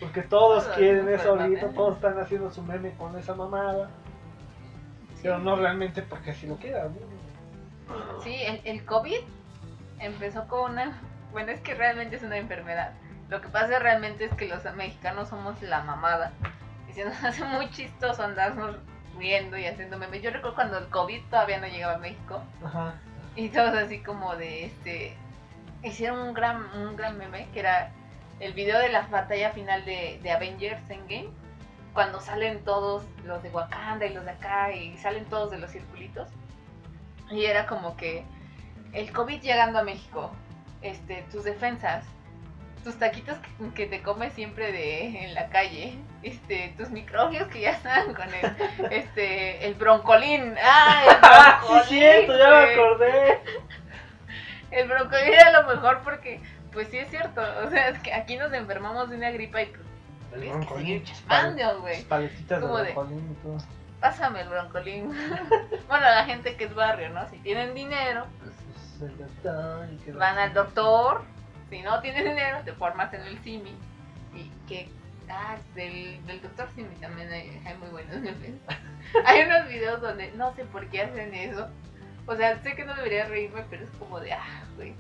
porque todos Todo quieren eso ahorita, mame. todos están haciendo su meme con esa mamada, pero no realmente porque así lo quieran, ¿no? Sí, el, el COVID empezó con una... Bueno, es que realmente es una enfermedad. Lo que pasa realmente es que los mexicanos somos la mamada. Y se nos <laughs> hace muy chistoso andarnos riendo y haciendo memes. Yo recuerdo cuando el COVID todavía no llegaba a México. Ajá. Y todos así como de este... Hicieron un gran, un gran meme que era el video de la batalla final de, de Avengers Endgame. Cuando salen todos los de Wakanda y los de acá y salen todos de los circulitos. Y era como que el COVID llegando a México, este, tus defensas, tus taquitos que, que te comes siempre de en la calle, este, tus microbios que ya están con el, <laughs> este, el broncolín, ah, el <laughs> sí, broncolín, es cierto, ya me acordé. El broncolín era lo mejor porque, pues sí es cierto, o sea, es que aquí nos enfermamos de una gripa y pues, que broncolín, güey. Paletitas de- broncolín y todo. Pásame el broncolín. <laughs> bueno, la gente que es barrio, ¿no? Si tienen dinero, pues Van al doctor. Si no tienes dinero, te formas en el CIMI. Y que, ah, del, del doctor CIMI también hay, hay muy buenos memes. <laughs> hay unos videos donde no sé por qué hacen eso. O sea, sé que no debería reírme, pero es como de, ah, güey.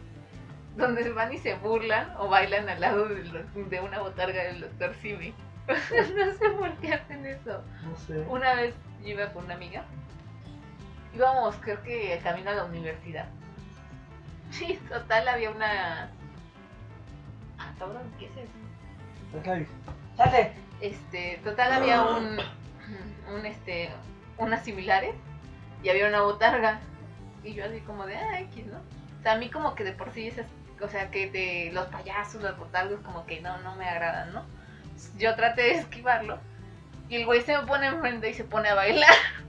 Donde van y se burlan o bailan al lado de una botarga del doctor Simi. <laughs> no sé por qué hacen eso. No sé. Una vez yo iba con una amiga. Íbamos, creo que camino a la universidad. Sí, total, había una. Ah, cabrón, ¿qué es eso? ¡Salte! Este, total, había un. un este. unas similares. Y había una botarga. Y yo así como de, ah, X, ¿no? O sea, a mí como que de por sí esas. O sea, que de los payasos, los botargos, como que no, no me agradan, ¿no? Yo traté de esquivarlo. Y el güey se me pone enfrente y se pone a bailar. <laughs>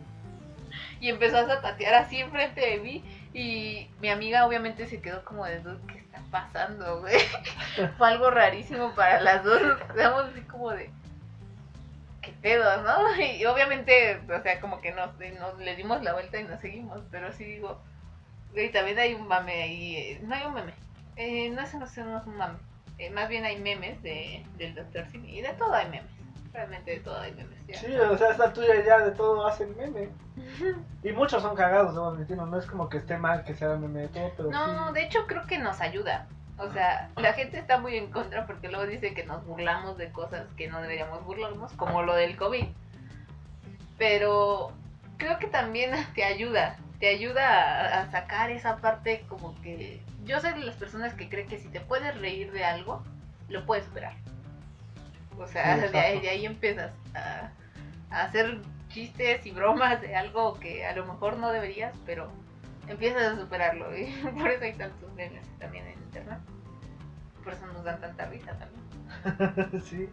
Y empezó a zapatear así enfrente de mí. Y mi amiga obviamente se quedó como de, "Dude, ¿qué está pasando, güey? <laughs> Fue algo rarísimo para las dos. Quedamos así como de, ¿qué pedo, no? <laughs> Y obviamente, o sea, como que nos, nos le dimos la vuelta y nos seguimos. Pero sí digo, güey, también hay un mame ahí. No hay un meme. Eh, no, eso no es un mame. Eh, más bien hay memes de, del Dr. Simi. Y de todo hay memes. Realmente de todo hay memes. ya. Sí, o sea, esta tuya ya de todo hacen meme. Y muchos son cagados, debo admitirlo. No es como que esté mal que sea meme de todo, pero No, sí. de hecho creo que nos ayuda. O sea, la gente está muy en contra porque luego dice que nos burlamos de cosas que no deberíamos burlarnos, como lo del COVID. Pero creo que también <laughs> te ayuda, te ayuda a, a sacar esa parte como que... Yo soy de las personas que creen que si te puedes reír de algo, lo puedes superar. O sea, de, de ahí empiezas a, a hacer chistes y bromas de algo que a lo mejor no deberías, pero empiezas a superarlo. <laughs> Y por eso hay tantos memes también en internet. Por eso nos dan tanta risa también. <laughs> sí.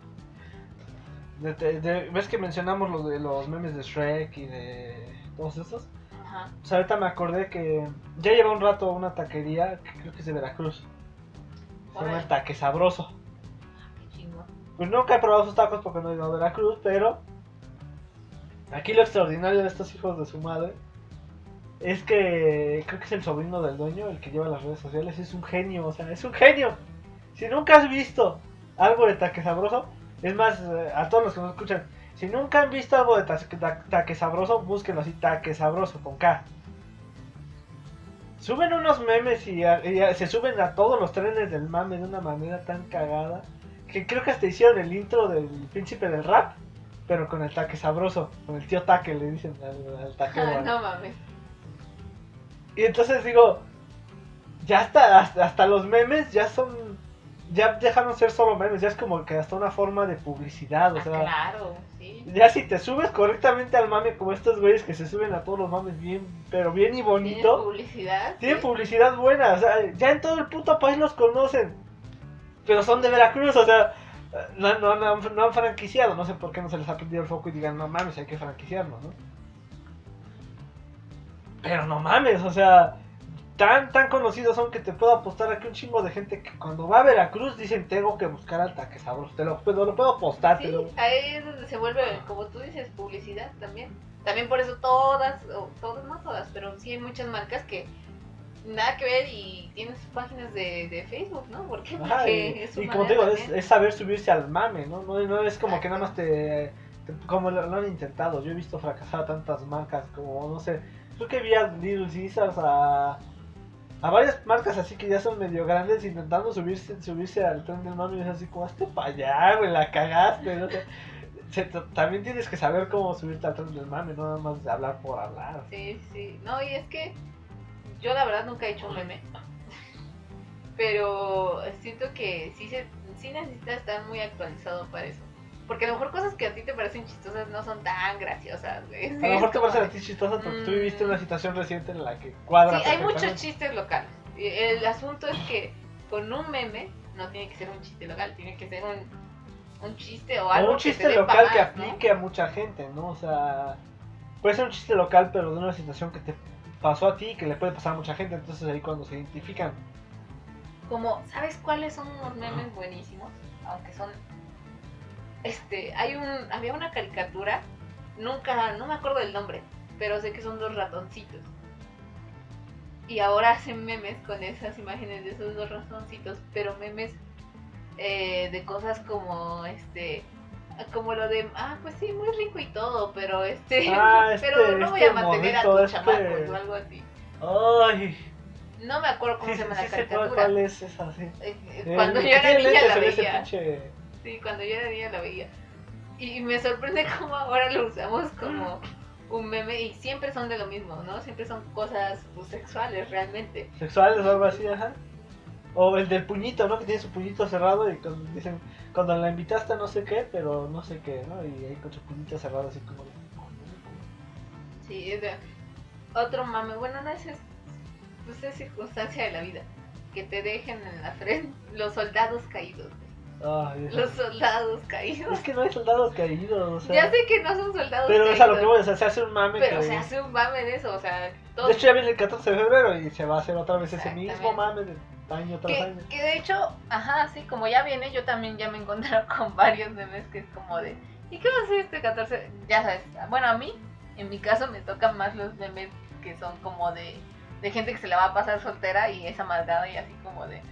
De- de- ¿Ves que mencionamos los de los memes de Shrek y de todos esos? Ajá. Pues ahorita me acordé que ya lleva un rato una taquería que creo que es de Veracruz. Se llama el Taque Sabroso. Pues nunca he probado sus tacos porque no he ido a Veracruz, pero Aquí lo extraordinario de estos hijos de su madre es que creo que es el sobrino del dueño, el que lleva las redes sociales, es un genio, o sea, es un genio. Si nunca has visto algo de taque sabroso, es más, eh, a todos los que nos escuchan, si nunca han visto algo de ta- ta- taque sabroso, búsquenlo así, taque sabroso, con K. Suben unos memes y, se suben a todos los trenes del mame de una manera tan cagada que creo que hasta hicieron el intro del príncipe del rap, pero con el taque sabroso, con el tío taque le dicen al, al taquero. no mames. Y entonces digo, ya hasta, hasta, hasta los memes ya son, ya dejaron ser solo memes, ya es como que hasta una forma de publicidad, o Ah, sea, claro, sí. ya si te subes correctamente al mame como estos güeyes que se suben a todos los mames bien, pero bien y Tiene bonito, publicidad. tienen sí. publicidad buena, o sea, ya en todo el puto país los conocen, pero son de Veracruz, o sea, no, no, no, han- no han franquiciado, no sé por qué no se les ha prendido el foco y digan, no mames, hay que franquiciarnos, ¿no? Pero no mames, o sea, tan, tan conocidos son que te puedo apostar aquí un chingo de gente que cuando va a Veracruz dicen, tengo que buscar al taque sabroso, te lo, puedo- lo puedo apostar, te Sí, lo- ahí es donde se vuelve, como tú dices, publicidad también. También por eso todas, o todas, no todas, pero sí hay muchas marcas que nada que ver y tienen sus páginas de, de Facebook, ¿no? ¿Por qué? Ajá, Porque y, es su y como te digo, es, saber subirse al mame, ¿no? No, no es como que nada más te, te- Como lo, lo han intentado, yo he visto fracasar a tantas marcas como, no sé, creo que vi a Little Caesars, a, a varias marcas así que ya son medio grandes intentando subirse subirse al tren del mame y es así como, hazte para allá, güey, la cagaste, ¿no? <laughs> También tienes que saber cómo subirte al tren del mame, no nada más hablar por hablar. Sí, sí. No, y es que yo la verdad nunca he hecho un meme. Pero siento que sí, se, sí necesita estar muy actualizado para eso. Porque a lo mejor cosas que a ti te parecen chistosas no son tan graciosas, güey. A lo mejor te como parece a ti chistoso porque tú Mm. viviste una situación reciente en la que cuadra Sí, hay muchos chistes locales. El asunto es que con un meme no tiene que ser un chiste local, tiene que ser un, un chiste o algo O un que chiste te local que aplique a mucha gente, ¿no? O sea, puede ser un chiste local, pero de una situación que te pasó a ti que le puede pasar a mucha gente, entonces ahí cuando se identifican. Como, ¿sabes cuáles son unos memes buenísimos? Aunque son. Este, hay un. Había una caricatura, nunca, no me acuerdo del nombre, pero sé que son dos ratoncitos. Y ahora hacen memes con esas imágenes de esos dos ratoncitos, pero memes eh, de cosas como este. Como lo de, ah, pues sí, muy rico y todo, pero este. <laughs> Ah, <laughs> este- pero no voy este a mantener a tus este- chamacos o algo así. Ay, No me acuerdo cómo sí, se llama sí la caricatura. cuál es esa, sí. Eh, eh, Cuando yo era niña la veía. pinche- Sí, cuando yo era niña la veía. Y me sorprende <laughs> cómo ahora lo usamos como un meme y siempre son de lo mismo, ¿no? Siempre son cosas pues, sexuales realmente. sexuales o algo así, ajá. O el del puñito, ¿no? Que tiene su puñito cerrado y cuando dicen, cuando la invitaste a no sé qué, pero no sé qué, ¿no? Y ahí con su puñito cerrado así como... Sí, es de otro mame. Bueno, no es, es- pues es circunstancia de la vida. Que te dejen en la frente los soldados caídos. Ay, Los soldados caídos. Es que no hay soldados caídos, o sea... Ya sé que no son soldados Pero caídos. es a lo que voy, o sea, se hace un mame pero que... se hace un mame de eso, o sea, todo De hecho ya viene el 14 de febrero y se va a hacer otra vez ese mismo mame de año tras Que, año. que de hecho, ajá, sí, como ya viene, yo también ya me he encontrado <laughs> con varios memes que es como de, ¿y qué va a hacer este 14? Ya sabes, bueno, a mí, en mi caso, me tocan más los memes que son como de, de gente que se la va a pasar soltera y es amargada y así como de,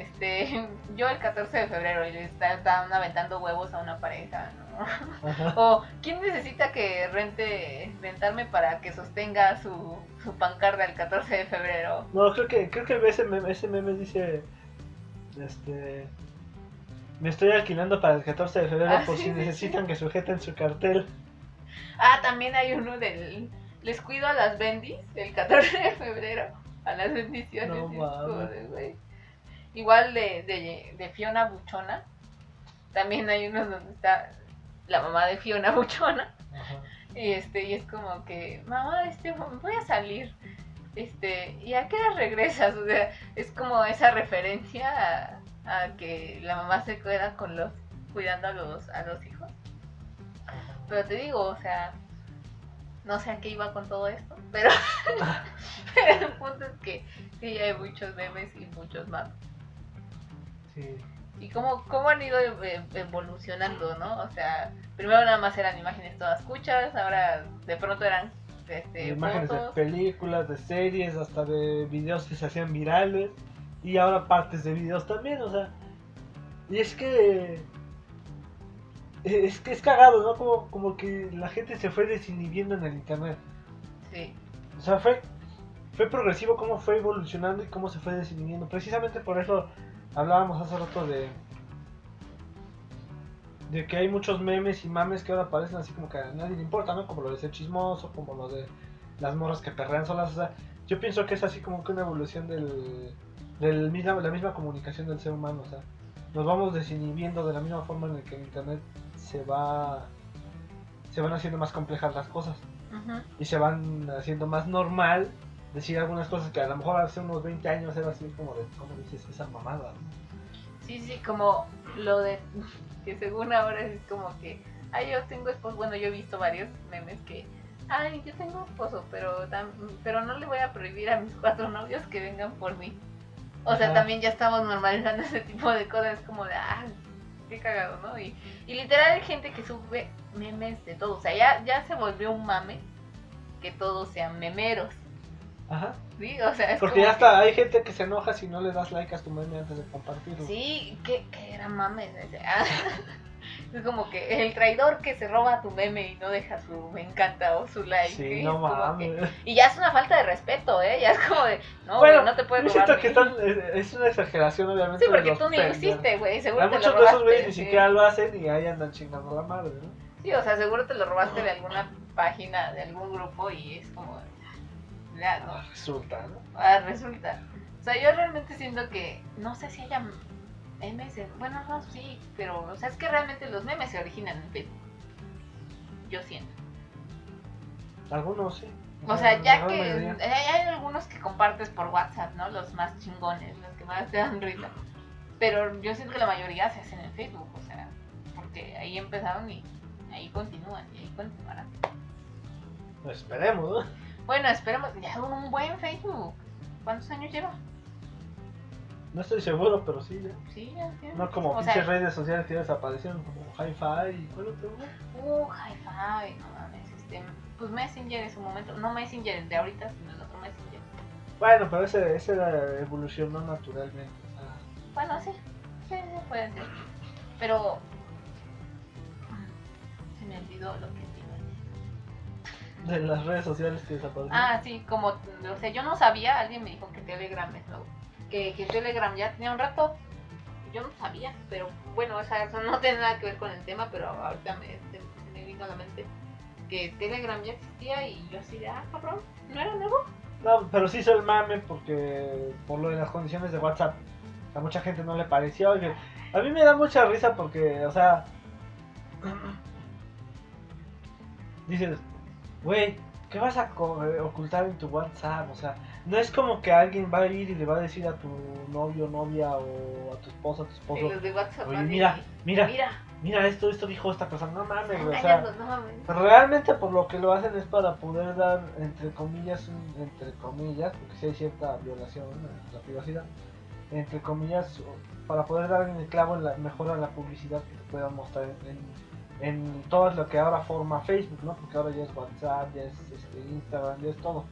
este, <laughs> yo el 14 de febrero y le está- están aventando huevos a una pareja, ¿no? Ajá. <laughs> O, ¿quién necesita que rente, rentarme para que sostenga su, su pancarta el 14 de febrero? No, creo que, creo que ese meme, ese meme dice, este... Me estoy alquilando para el 14 de febrero Ah, por sí, si sí, necesitan que sujeten su cartel. Ah, también hay uno del. Les cuido a las bendis el 14 de febrero. A las bendiciones. No Igual de, de, de Fiona Buchona. También hay unos donde está la mamá de Fiona <laughs> Buchona. Ajá. Y este, y es como que, mamá, este, voy a salir. Este, ¿y a qué hora regresas? O sea, es como esa referencia a, a que la mamá se queda con los, cuidando a los, a los hijos. Pero te digo, o sea, no sé a qué iba con todo esto, pero, <laughs> pero el punto es que sí hay muchos memes y muchos más. Sí. y cómo, cómo han ido e- evolucionando, ¿no? O sea, primero nada más eran imágenes todas cuchas, ahora de pronto eran este, Imágenes de películas, de series, hasta de videos que se hacían virales. Y ahora partes de videos también, o sea. Y es que. Es que es cagado, ¿no? Como, como que la gente se fue desinhibiendo en el internet. Sí, O sea, fue, fue progresivo cómo fue evolucionando y cómo se fue desinhibiendo. Precisamente por eso hablábamos hace rato de. De que hay muchos memes y mames que ahora aparecen así como que a nadie le importa, ¿no? Como lo de ser chismoso, como lo de las morras que perrean solas. O sea, yo pienso que es así como que una evolución del, del misma, la misma comunicación del ser humano. O sea, nos vamos desinhibiendo de la misma forma en la que en internet se va. Se van haciendo más complejas las cosas y se van haciendo más normal decir algunas cosas que a lo mejor hace unos 20 años era así como de, ¿cómo dices esa mamada? Sí, sí, como lo de que según ahora es como que, ay, yo tengo esposo, bueno, yo he visto varios memes que, ay, yo tengo esposo, pero pero no le voy a prohibir a mis cuatro novios que vengan por mí. O sea, Ajá. también ya estamos normalizando <laughs> ese tipo de cosas, como de, ah, qué cagado, ¿no? Y, y literal hay gente que sube memes de todo, o sea, ya, ya se volvió un mame que todos sean memeros, Ajá. ¿sí? O sea, es Porque ya que- está, hay gente que se enoja si no le das like a tu meme antes de compartirlo. Sí, qué, qué gran mame. ese. Ah, <laughs> Es como que el traidor que se roba tu meme y no deja su me encanta o su like. Sí, ¿sí? no Es como que- mames. Y ya es una falta de respeto, ¿eh? Ya es como de, no, Bueno, güey, no te puedes Yo robar. que están, es, una exageración, obviamente. Sí, porque tú ni lo hiciste, güey. Seguro Hay te muchos lo de esos robaste. güeyes ni sí. siquiera lo hacen y ahí andan chingando la madre, ¿no? Sí, o sea, seguro te lo robaste de alguna página, de algún grupo y es como, no. Ah, Resulta, ¿no? Ah, resulta. O sea, yo realmente siento que no sé si haya memes. en- Bueno, no, sí, pero o sea, es que realmente los memes se originan en Facebook. Yo siento. Algunos sí. O sea, ya que hay, algunos que compartes por WhatsApp, ¿no? Los más chingones, los que más te dan risa. Pero yo siento que la mayoría se hacen en Facebook, o sea, porque ahí empezaron y ahí continúan y ahí continuarán. Esperemos, ¿no? Bueno, esperemos, ya un buen Facebook. ¿Cuántos años lleva? No estoy seguro, pero sí, ¿eh? Sí, ya tiene. No como O pinches sea, redes sociales que ya desaparecieron, como Hi-Fi y cuál otro? Uh, hi-fi, no mames, este, pues Messenger en su momento, no Messenger el de ahorita, sino el otro Messenger. Bueno, pero ese, ese era- evolucionó naturalmente. Bueno, sí, sí, sí, puede ser. Pero se me olvidó lo que de las redes sociales que desaparecieron. Ah, sí, como, o sea, yo no sabía, alguien me dijo que Telegram es nuevo, que, que Telegram ya tenía un rato. Yo no sabía, pero bueno, o sea, eso no tiene nada que ver con el tema, pero ahorita me, se, se me vino a la mente que Telegram ya existía y yo así de, ah, cabrón, ¿no era nuevo? No, pero sí hizo el mame porque por lo de las condiciones de WhatsApp a mucha gente no le pareció. oye, a mí me da mucha risa porque, o sea, <clears throat> dices, güey, ¿qué vas a eh, ocultar en tu WhatsApp? O sea, no es como que alguien va a ir y le va a decir a tu novio, novia o a tu esposa, a tu esposo, los de WhatsApp. oye, mira, mira, mira, mira esto, esto dijo esta persona, no mames, o sea, engañando, no mames. pero realmente por lo que lo hacen es para poder dar, entre comillas, un- entre comillas, porque si hay cierta violación a la privacidad, entre comillas, para poder dar en el clavo en la, mejor a la publicidad que te puedan mostrar en, en todo lo que ahora forma Facebook, ¿no? Porque ahora ya es WhatsApp, ya es este, Instagram, ya es todo.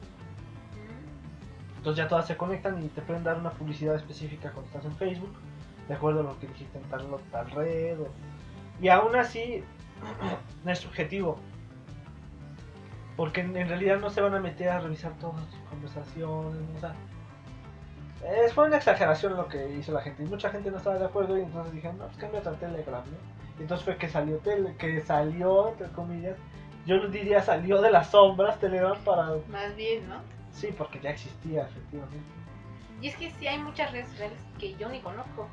Entonces ya todas se conectan y te pueden dar una publicidad específica cuando estás en Facebook, de acuerdo a lo que dijiste en tal, tal red. o- Y aún así, no <clears throat> es subjetivo. Porque en, en realidad no se van a meter a revisar todas tus conversaciones. O sea, es, fue una exageración lo que hizo la gente. Y mucha gente no estaba de acuerdo y entonces dijeron, no, pues cámbiate a Telegram, ¿no? Y entonces fue que salió, tele, que salió, entre comillas, yo diría salió de las sombras Telegram para... Más bien, ¿no? Sí, porque ya existía, efectivamente. Y es que sí hay muchas redes sociales que yo ni conozco,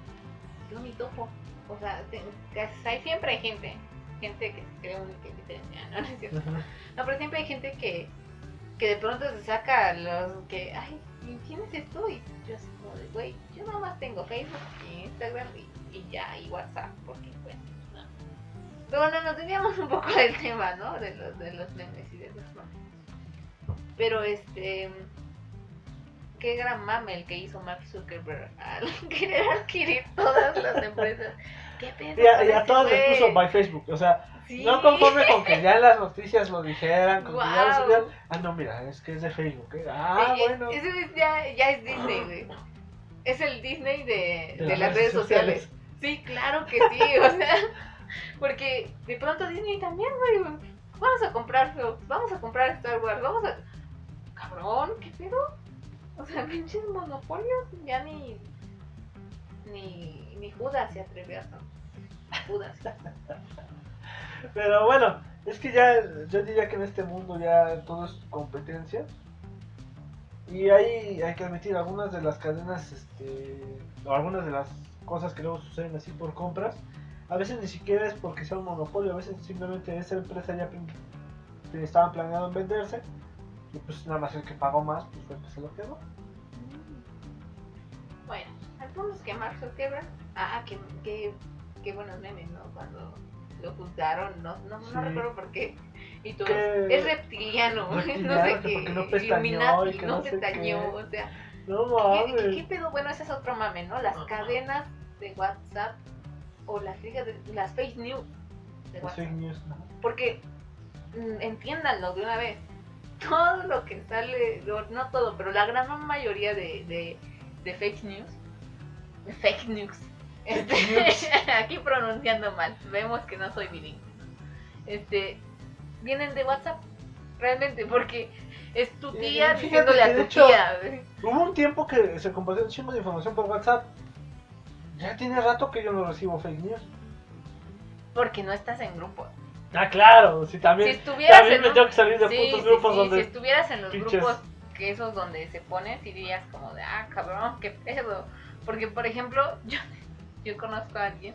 yo ni topo. O sea, te- que hay, siempre hay gente, gente que se cree única y diferente. No, no es cierto. No, pero siempre hay gente que, que de pronto se saca los que, ay, ¿y ¿quién es esto? Y yo así como de, güey, yo nada más tengo Facebook y Instagram y, y ya, y WhatsApp, porque bueno, no. Pero bueno, nos desviamos un poco <laughs> del tema, ¿no? De los, de los memes y de los memes. Pero este, qué gran mame el que hizo Mark Zuckerberg al <laughs> querer adquirir todas las empresas. ¿Qué pedo Y a, con y a ese todos les puso by Facebook. O sea, Sí. no conforme con que ya las noticias lo dijeran, con que ya lo subían. Ah, no, mira, es que es de Facebook. ¿eh? Ah, bueno. Ese güey ya, ya es Disney, güey. Es el Disney de, De de las las redes sociales. sociales. Sí, claro que sí, o sea, <laughs> porque de pronto Disney también, güey, vamos a comprar vamos a comprar Star Wars, vamos a... Cabrón, ¿qué pedo? O sea, <laughs> pinches monopolios, ya ni... Ni, ni Judas se atrevió a. Judas. <laughs> Pero bueno, es que ya, yo diría que en este mundo ya todo es competencia. Y ahí hay que admitir algunas de las cadenas, este, o algunas de las cosas que luego suceden así por compras. A veces ni siquiera es porque sea un monopolio, a veces simplemente esa empresa ya que estaban planeando en venderse. Y pues nada más el que pagó más, pues fue el que se lo quedó. Bueno, es que Mark Zuckerberg, ah, qué, qué, qué buenos memes, ¿no? Cuando lo juzgaron, no, no, no Sí. recuerdo por qué. Y tú, Que- es reptiliano, <laughs> no sé qué, no y que no no pestañó, qué. o sea, No ¿qué, qué, qué mames. pedo? Bueno, ese es otro mame, ¿no? Las cadenas de WhatsApp o las ligas de, las fake news de WhatsApp. fake news, ¿no? Porque, mm, entiéndanlo de una vez, <laughs> todo lo que sale, no, todo, pero la gran mayoría de, de, de fake news, de fake news, este, <laughs> aquí pronunciando mal, vemos que no soy bilingüe, este, vienen de WhatsApp, realmente, porque es tu tía diciéndole a tu hecho- tía. Hubo un tiempo que se compartió un chingo de información por WhatsApp. Ya tiene rato que yo no recibo fake news. porque no estás en grupo. Ah, claro, Si también. estuvieras también en me un- tengo que salir de Sí, putos sí, grupos donde. Si estuvieras en los pinches- grupos que esos donde se ponen, sí dirías como de, ah, cabrón, qué pedo. Porque, por ejemplo, yo, yo conozco a alguien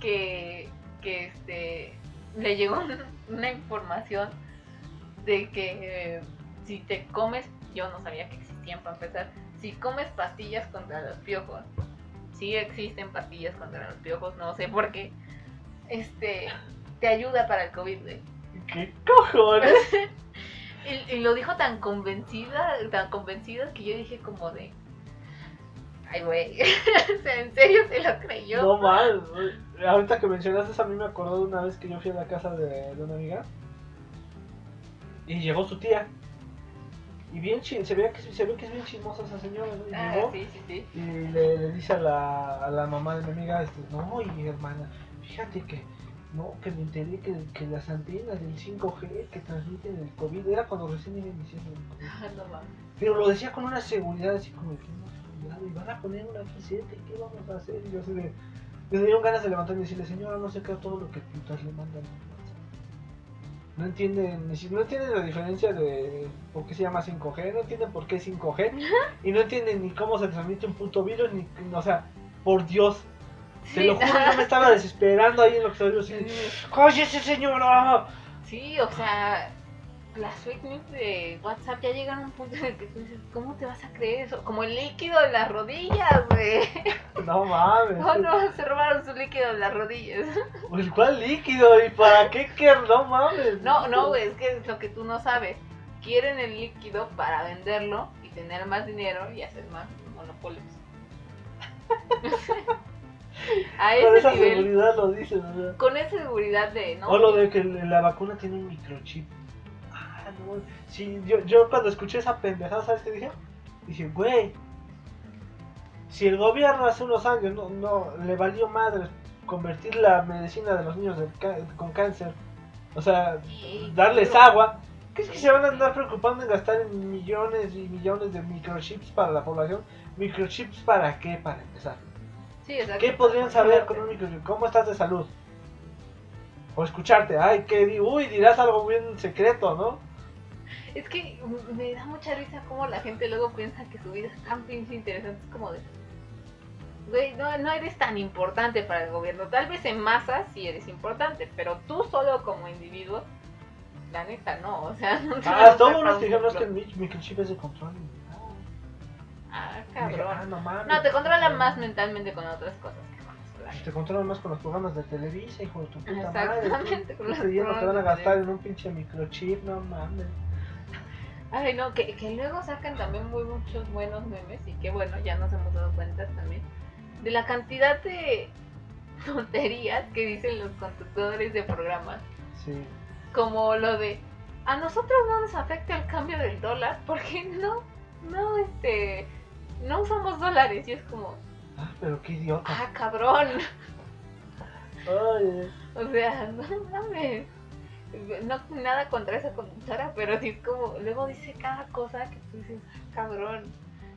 que, que este, le llegó un- <laughs> una información de que eh, si te comes, yo no sabía que existían para empezar, si comes pastillas contra los piojos, sí existen pastillas contra los piojos, no sé por qué, este, te ayuda para el COVID, güey. ¿Qué cojones? <laughs> Y, y lo dijo tan convencida, tan convencida que yo dije como de... Ay, güey. <laughs> o sea, en serio se lo creyó. No mal. Ahorita que mencionaste eso, a mí me acordó de una vez que yo fui a la casa de, de una amiga. Y llegó su tía. Y bien chi- se ve que se ve que es bien chismosa esa señora, ¿no? Y Ah, llegó sí, sí, sí. y le, le dice a la, a la mamá de mi amiga, este, no, y hermana, fíjate que no, que me enteré que, que las antenas del 5G que transmiten el COVID era cuando recién iba iniciando el COVID. Ah, no mames. Pero lo decía con una seguridad así como que no, y van a poner una receta y qué vamos a hacer. Y yo así de. Me dieron ganas de levantarme y decirle, señora, no sé qué todo lo que putas le mandan. No entienden, no entienden la diferencia de por qué se llama 5G, no entienden por qué es 5G, y no entienden ni cómo se transmite un puto virus, ni, o sea, por Dios, te Sí, lo juro, yo me estaba <laughs> desesperando ahí en lo que estaba yo así, ¡cállese señora! Sí, o sea, las fake news de WhatsApp ya llegan a un punto en el que tú dices, ¿cómo te vas a creer eso? Como el líquido de las rodillas, güey. <laughs> No mames. Oh, no, se robaron su líquido de las rodillas. <laughs> Pues, ¿Cuál líquido? ¿Y para qué? qué? No mames. No, no, güey, es que es lo que tú no sabes. Quieren el líquido para venderlo y tener más dinero y hacer más monopolios. <laughs> a Con esa nivel, seguridad lo dices, o sea. con esa seguridad de, ¿no? O lo de que la vacuna tiene un microchip. Sí, yo, yo cuando escuché esa pendejada, ¿sabes qué dije? Dije, güey, si el gobierno hace unos años no, no le valió madre convertir la medicina de los niños con cáncer, o sea, darles pero- agua, ¿qué es que se van a andar preocupando en gastar en millones y millones de microchips para la población? ¿Microchips para qué? Para empezar. Sí. ¿Qué podrían saber con un microchip? ¿Cómo estás de salud? O escucharte, ay, que di, uy, dirás algo bien secreto, ¿no? Es que me da mucha risa cómo la gente luego piensa que su vida es tan pinche interesante. Es como de. Güey, no, no eres tan importante para el gobierno. Tal vez en masa sí eres importante, pero tú solo como individuo, la neta no. O sea, <laughs> no te Ah, todos los para que el microchip es de control. Ah, dije, ah, cabrón. no mames. No, te controla más mentalmente con otras cosas que con. Te controlan más con los programas de Televisa, hijo de tu puta madre. Exactamente, con los creyendo que van a programas de gastar en un pinche microchip, no mames. Ay, no, que, que luego sacan también muy muchos buenos memes y que bueno, ya nos hemos dado cuenta también de la cantidad de <laughs> tonterías que dicen los conductores de programas. Sí. Como lo de, a nosotros no nos afecta el cambio del dólar porque no, no, este, no usamos dólares y es como, Ah, pero qué idiota. ah, cabrón. Ay, <laughs> O sea, no mames. No nada contra esa conductora, pero sí es como, luego dice cada cosa que tú dices, "Ah, cabrón.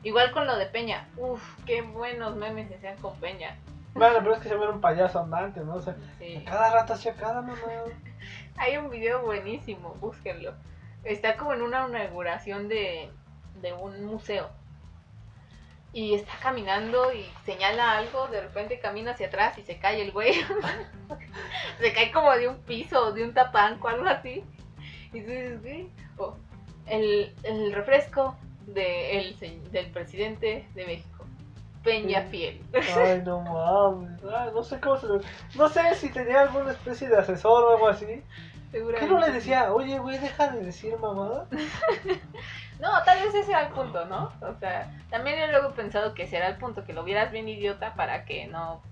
Igual con lo de Peña, uff, qué buenos memes se hacían con Peña. Bueno, pero es que se ve un payaso andante, ¿no? O sea, Sí. cada rato hacía cada mamá. <laughs> Hay un video buenísimo, búsquenlo. Está como en una inauguración de, de un museo. Y está caminando y señala algo, de repente camina hacia atrás y se cae el güey. <laughs> se cae como de un piso o de un tapanco, algo así. Y dices, güey, o el, el refresco de el del presidente de México, Peña Sí. Fiel. Ay, no mames. Ay, no sé cómo se lo... No sé si tenía alguna especie de asesor o algo así. ¿Qué no le sí. decía? Oye, güey, deja de decir mamada. <laughs> No, tal vez ese era el punto, ¿no? O sea, también yo luego he pensado que ese era el punto, que lo vieras bien idiota para que no,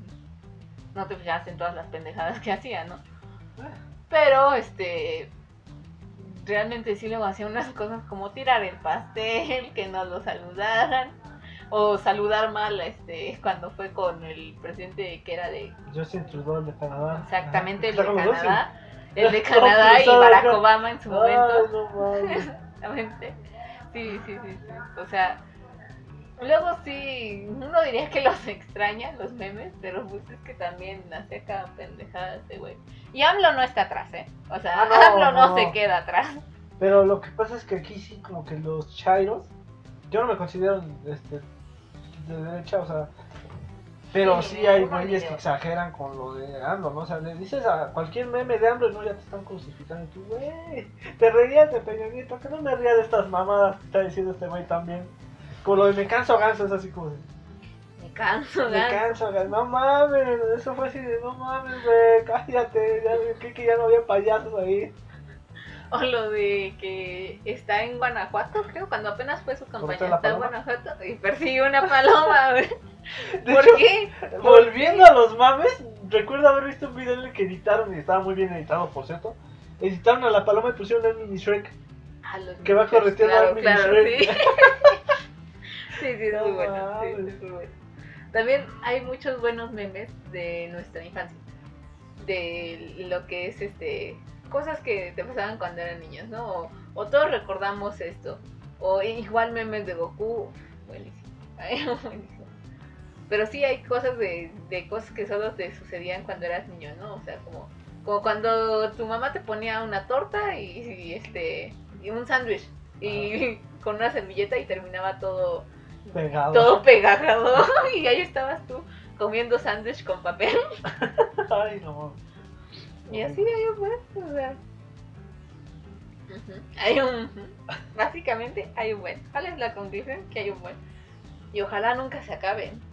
no te fijaras en todas las pendejadas que hacía, ¿no? Pero, este, realmente sí luego hacía unas cosas como tirar el pastel, que no lo saludaran, o saludar mal, este, cuando fue con el presidente que era de Justin Trudeau, el de Canadá. exactamente el <laughs> de. Canadá, el de <laughs> Canadá y Barack. Obama en su momento. No mames. <laughs> Exactamente. Sí, sí, sí, sí. O sea, luego sí, uno diría que los extraña, los memes, pero pues es que también hace cada pendejada ese güey. Y AMLO no está atrás, ¿eh? O sea, Ah, no, AMLO no, no. se queda atrás. Pero lo que pasa es que aquí sí, como que los chairos, yo no me considero este, de derecha, o sea, pero Sí, hay güeyes que exageran con lo de AMLO, ¿no? O sea, le dices a cualquier meme de AMLO y no, ya te están crucificando. Y tú, güey, te reías de Peña Nieto, que no me rías de estas mamadas que está diciendo este güey también. Como lo de me canso ganso, es así como de, Me canso, me ganso. canso ganso, no mames, eso fue así de, no mames, güey, cállate, ya creí que ya no había payasos ahí. <laughs> O lo de que está en Guanajuato, creo, cuando apenas fue su campaña. ¿Cortó la Está en? Guanajuato y persigue una paloma. <laughs> De ¿Por hecho, qué? <laughs> Volviendo a los mames, recuerdo haber visto un video en el que editaron, y estaba muy bien editado, por cierto. Editaron a la paloma y pusieron el mini Shrek. A los Que va correteando claro, al mini claro, Shrek. sí. sí, sí, es No muy bueno. Sí, sí, mames. es muy bueno. También hay muchos buenos memes de nuestra infancia. De lo que es este. Cosas que te pasaban cuando eran niños, ¿no? O, o todos recordamos esto. O igual memes de Goku. Buenísimo. <laughs> Ay, buenísimo. Pero sí hay cosas de, de cosas que solo te sucedían cuando eras niño, ¿no? O sea, como, como cuando tu mamá te ponía una torta y, y, este y un sándwich y <laughs> con una servilleta y terminaba todo Pegado. todo pegado <laughs> y ahí estabas tú comiendo sándwich con papel Ay, no. Y así hay un buen, o sea, hay un básicamente hay un buen. ¿Cuál es la conclusión? Que hay un buen. Y ojalá nunca se acaben. <laughs>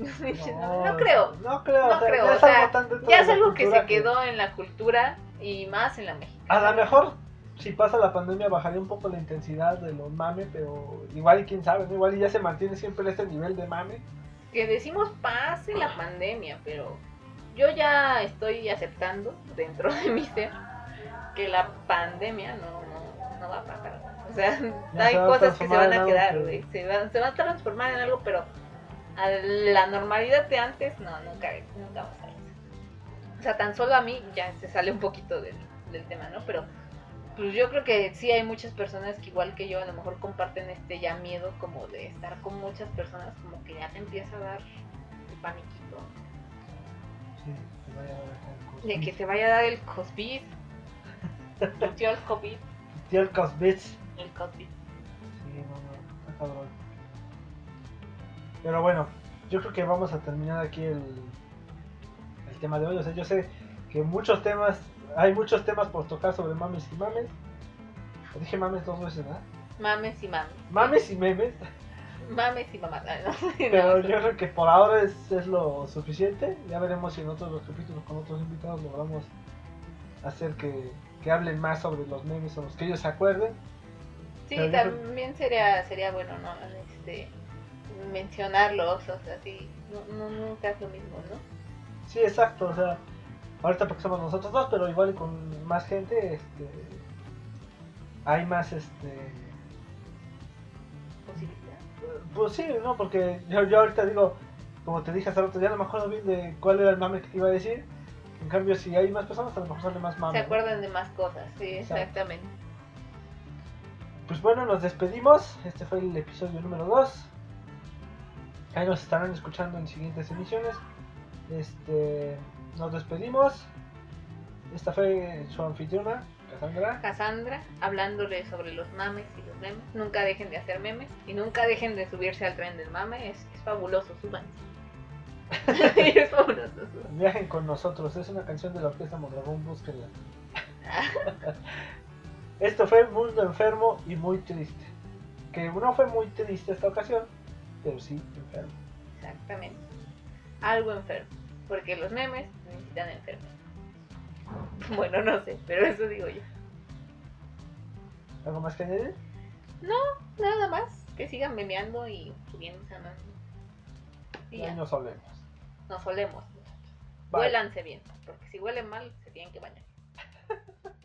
No, no creo. No creo, No o sea, creo, ya o es algo Ya es que se quedó en la cultura y más en la mexicana. A lo mejor, si pasa la pandemia, bajaría un poco la intensidad de los mame, pero igual y quién sabe, ¿no? Igual y ya se mantiene siempre este nivel de mame. que decimos pase la pandemia, pero yo ya estoy aceptando dentro de mi ser que la pandemia no, no, no va a pasar. O sea, Ya hay se cosas que se van a quedar, que- güey. Se va, se va a transformar en algo, pero a la normalidad de antes, no, nunca, nunca va a eso. O sea, tan solo a mí ya se sale un poquito del, del tema, ¿no? Pero pues yo creo que sí hay muchas personas que igual que yo a lo mejor comparten este ya miedo como de estar con muchas personas, como que ya te empieza a dar el paniquito. Sí, vaya a el De que te vaya a dar el COVID. <laughs> Tu tío el COVID. Tío, el Cosbits. El COVID. Sí, no, no, está cabrón. Pero bueno, yo creo que vamos a terminar aquí el, el tema de hoy. O sea, yo sé que muchos temas, hay muchos temas por tocar sobre mames y mames. Dije mames dos veces, ¿verdad? Mames y mames. Mames y memes. Mames y mamás. <laughs> No. Pero No, yo creo que por ahora es, es lo suficiente. Ya veremos si en otros los capítulos con otros invitados logramos hacer que, que hablen más sobre los memes o los que ellos se acuerden. Sí, Pero yo creo- también sería sería bueno, ¿no? Este, mencionarlos, o sea, sí, no, no, nunca es lo mismo, ¿no? Sí, exacto, o sea, ahorita porque somos nosotros dos, pero igual y con más gente, este, hay más, este. Pues sí, ¿no? Porque yo, yo ahorita digo, como te dije hace rato, ya no me acuerdo bien de cuál era el mame que te iba a decir, en cambio si hay más personas, a lo mejor sale más mame. Se ¿no? acuerdan de más cosas, sí, exactamente. Pues bueno, nos despedimos, este fue el episodio número 2, ahí nos estarán escuchando en siguientes emisiones, este, nos despedimos, esta fue su anfitriona, Cassandra. Cassandra, hablándole sobre los mames y los memes. Nunca dejen de hacer memes y nunca dejen de subirse al tren del mame. Es, es fabuloso, suban. <laughs> es fabuloso, suban. Viajen con nosotros, es una canción de la orquesta Mondragón, búsquenla. <laughs> Esto fue Mundo Enfermo y muy triste. Que no fue muy triste esta ocasión, pero sí enfermo. Exactamente. Algo enfermo. Porque los memes necesitan enfermos. Bueno, no sé, pero eso digo yo. ¿Algo más que añadir? Nada más. Que sigan memeando y subiéndose a más. Y Ahí ya. nos hablemos. Nos solemos. Bye. Huélanse bien. Porque si huelen mal, se tienen que bañar. <laughs>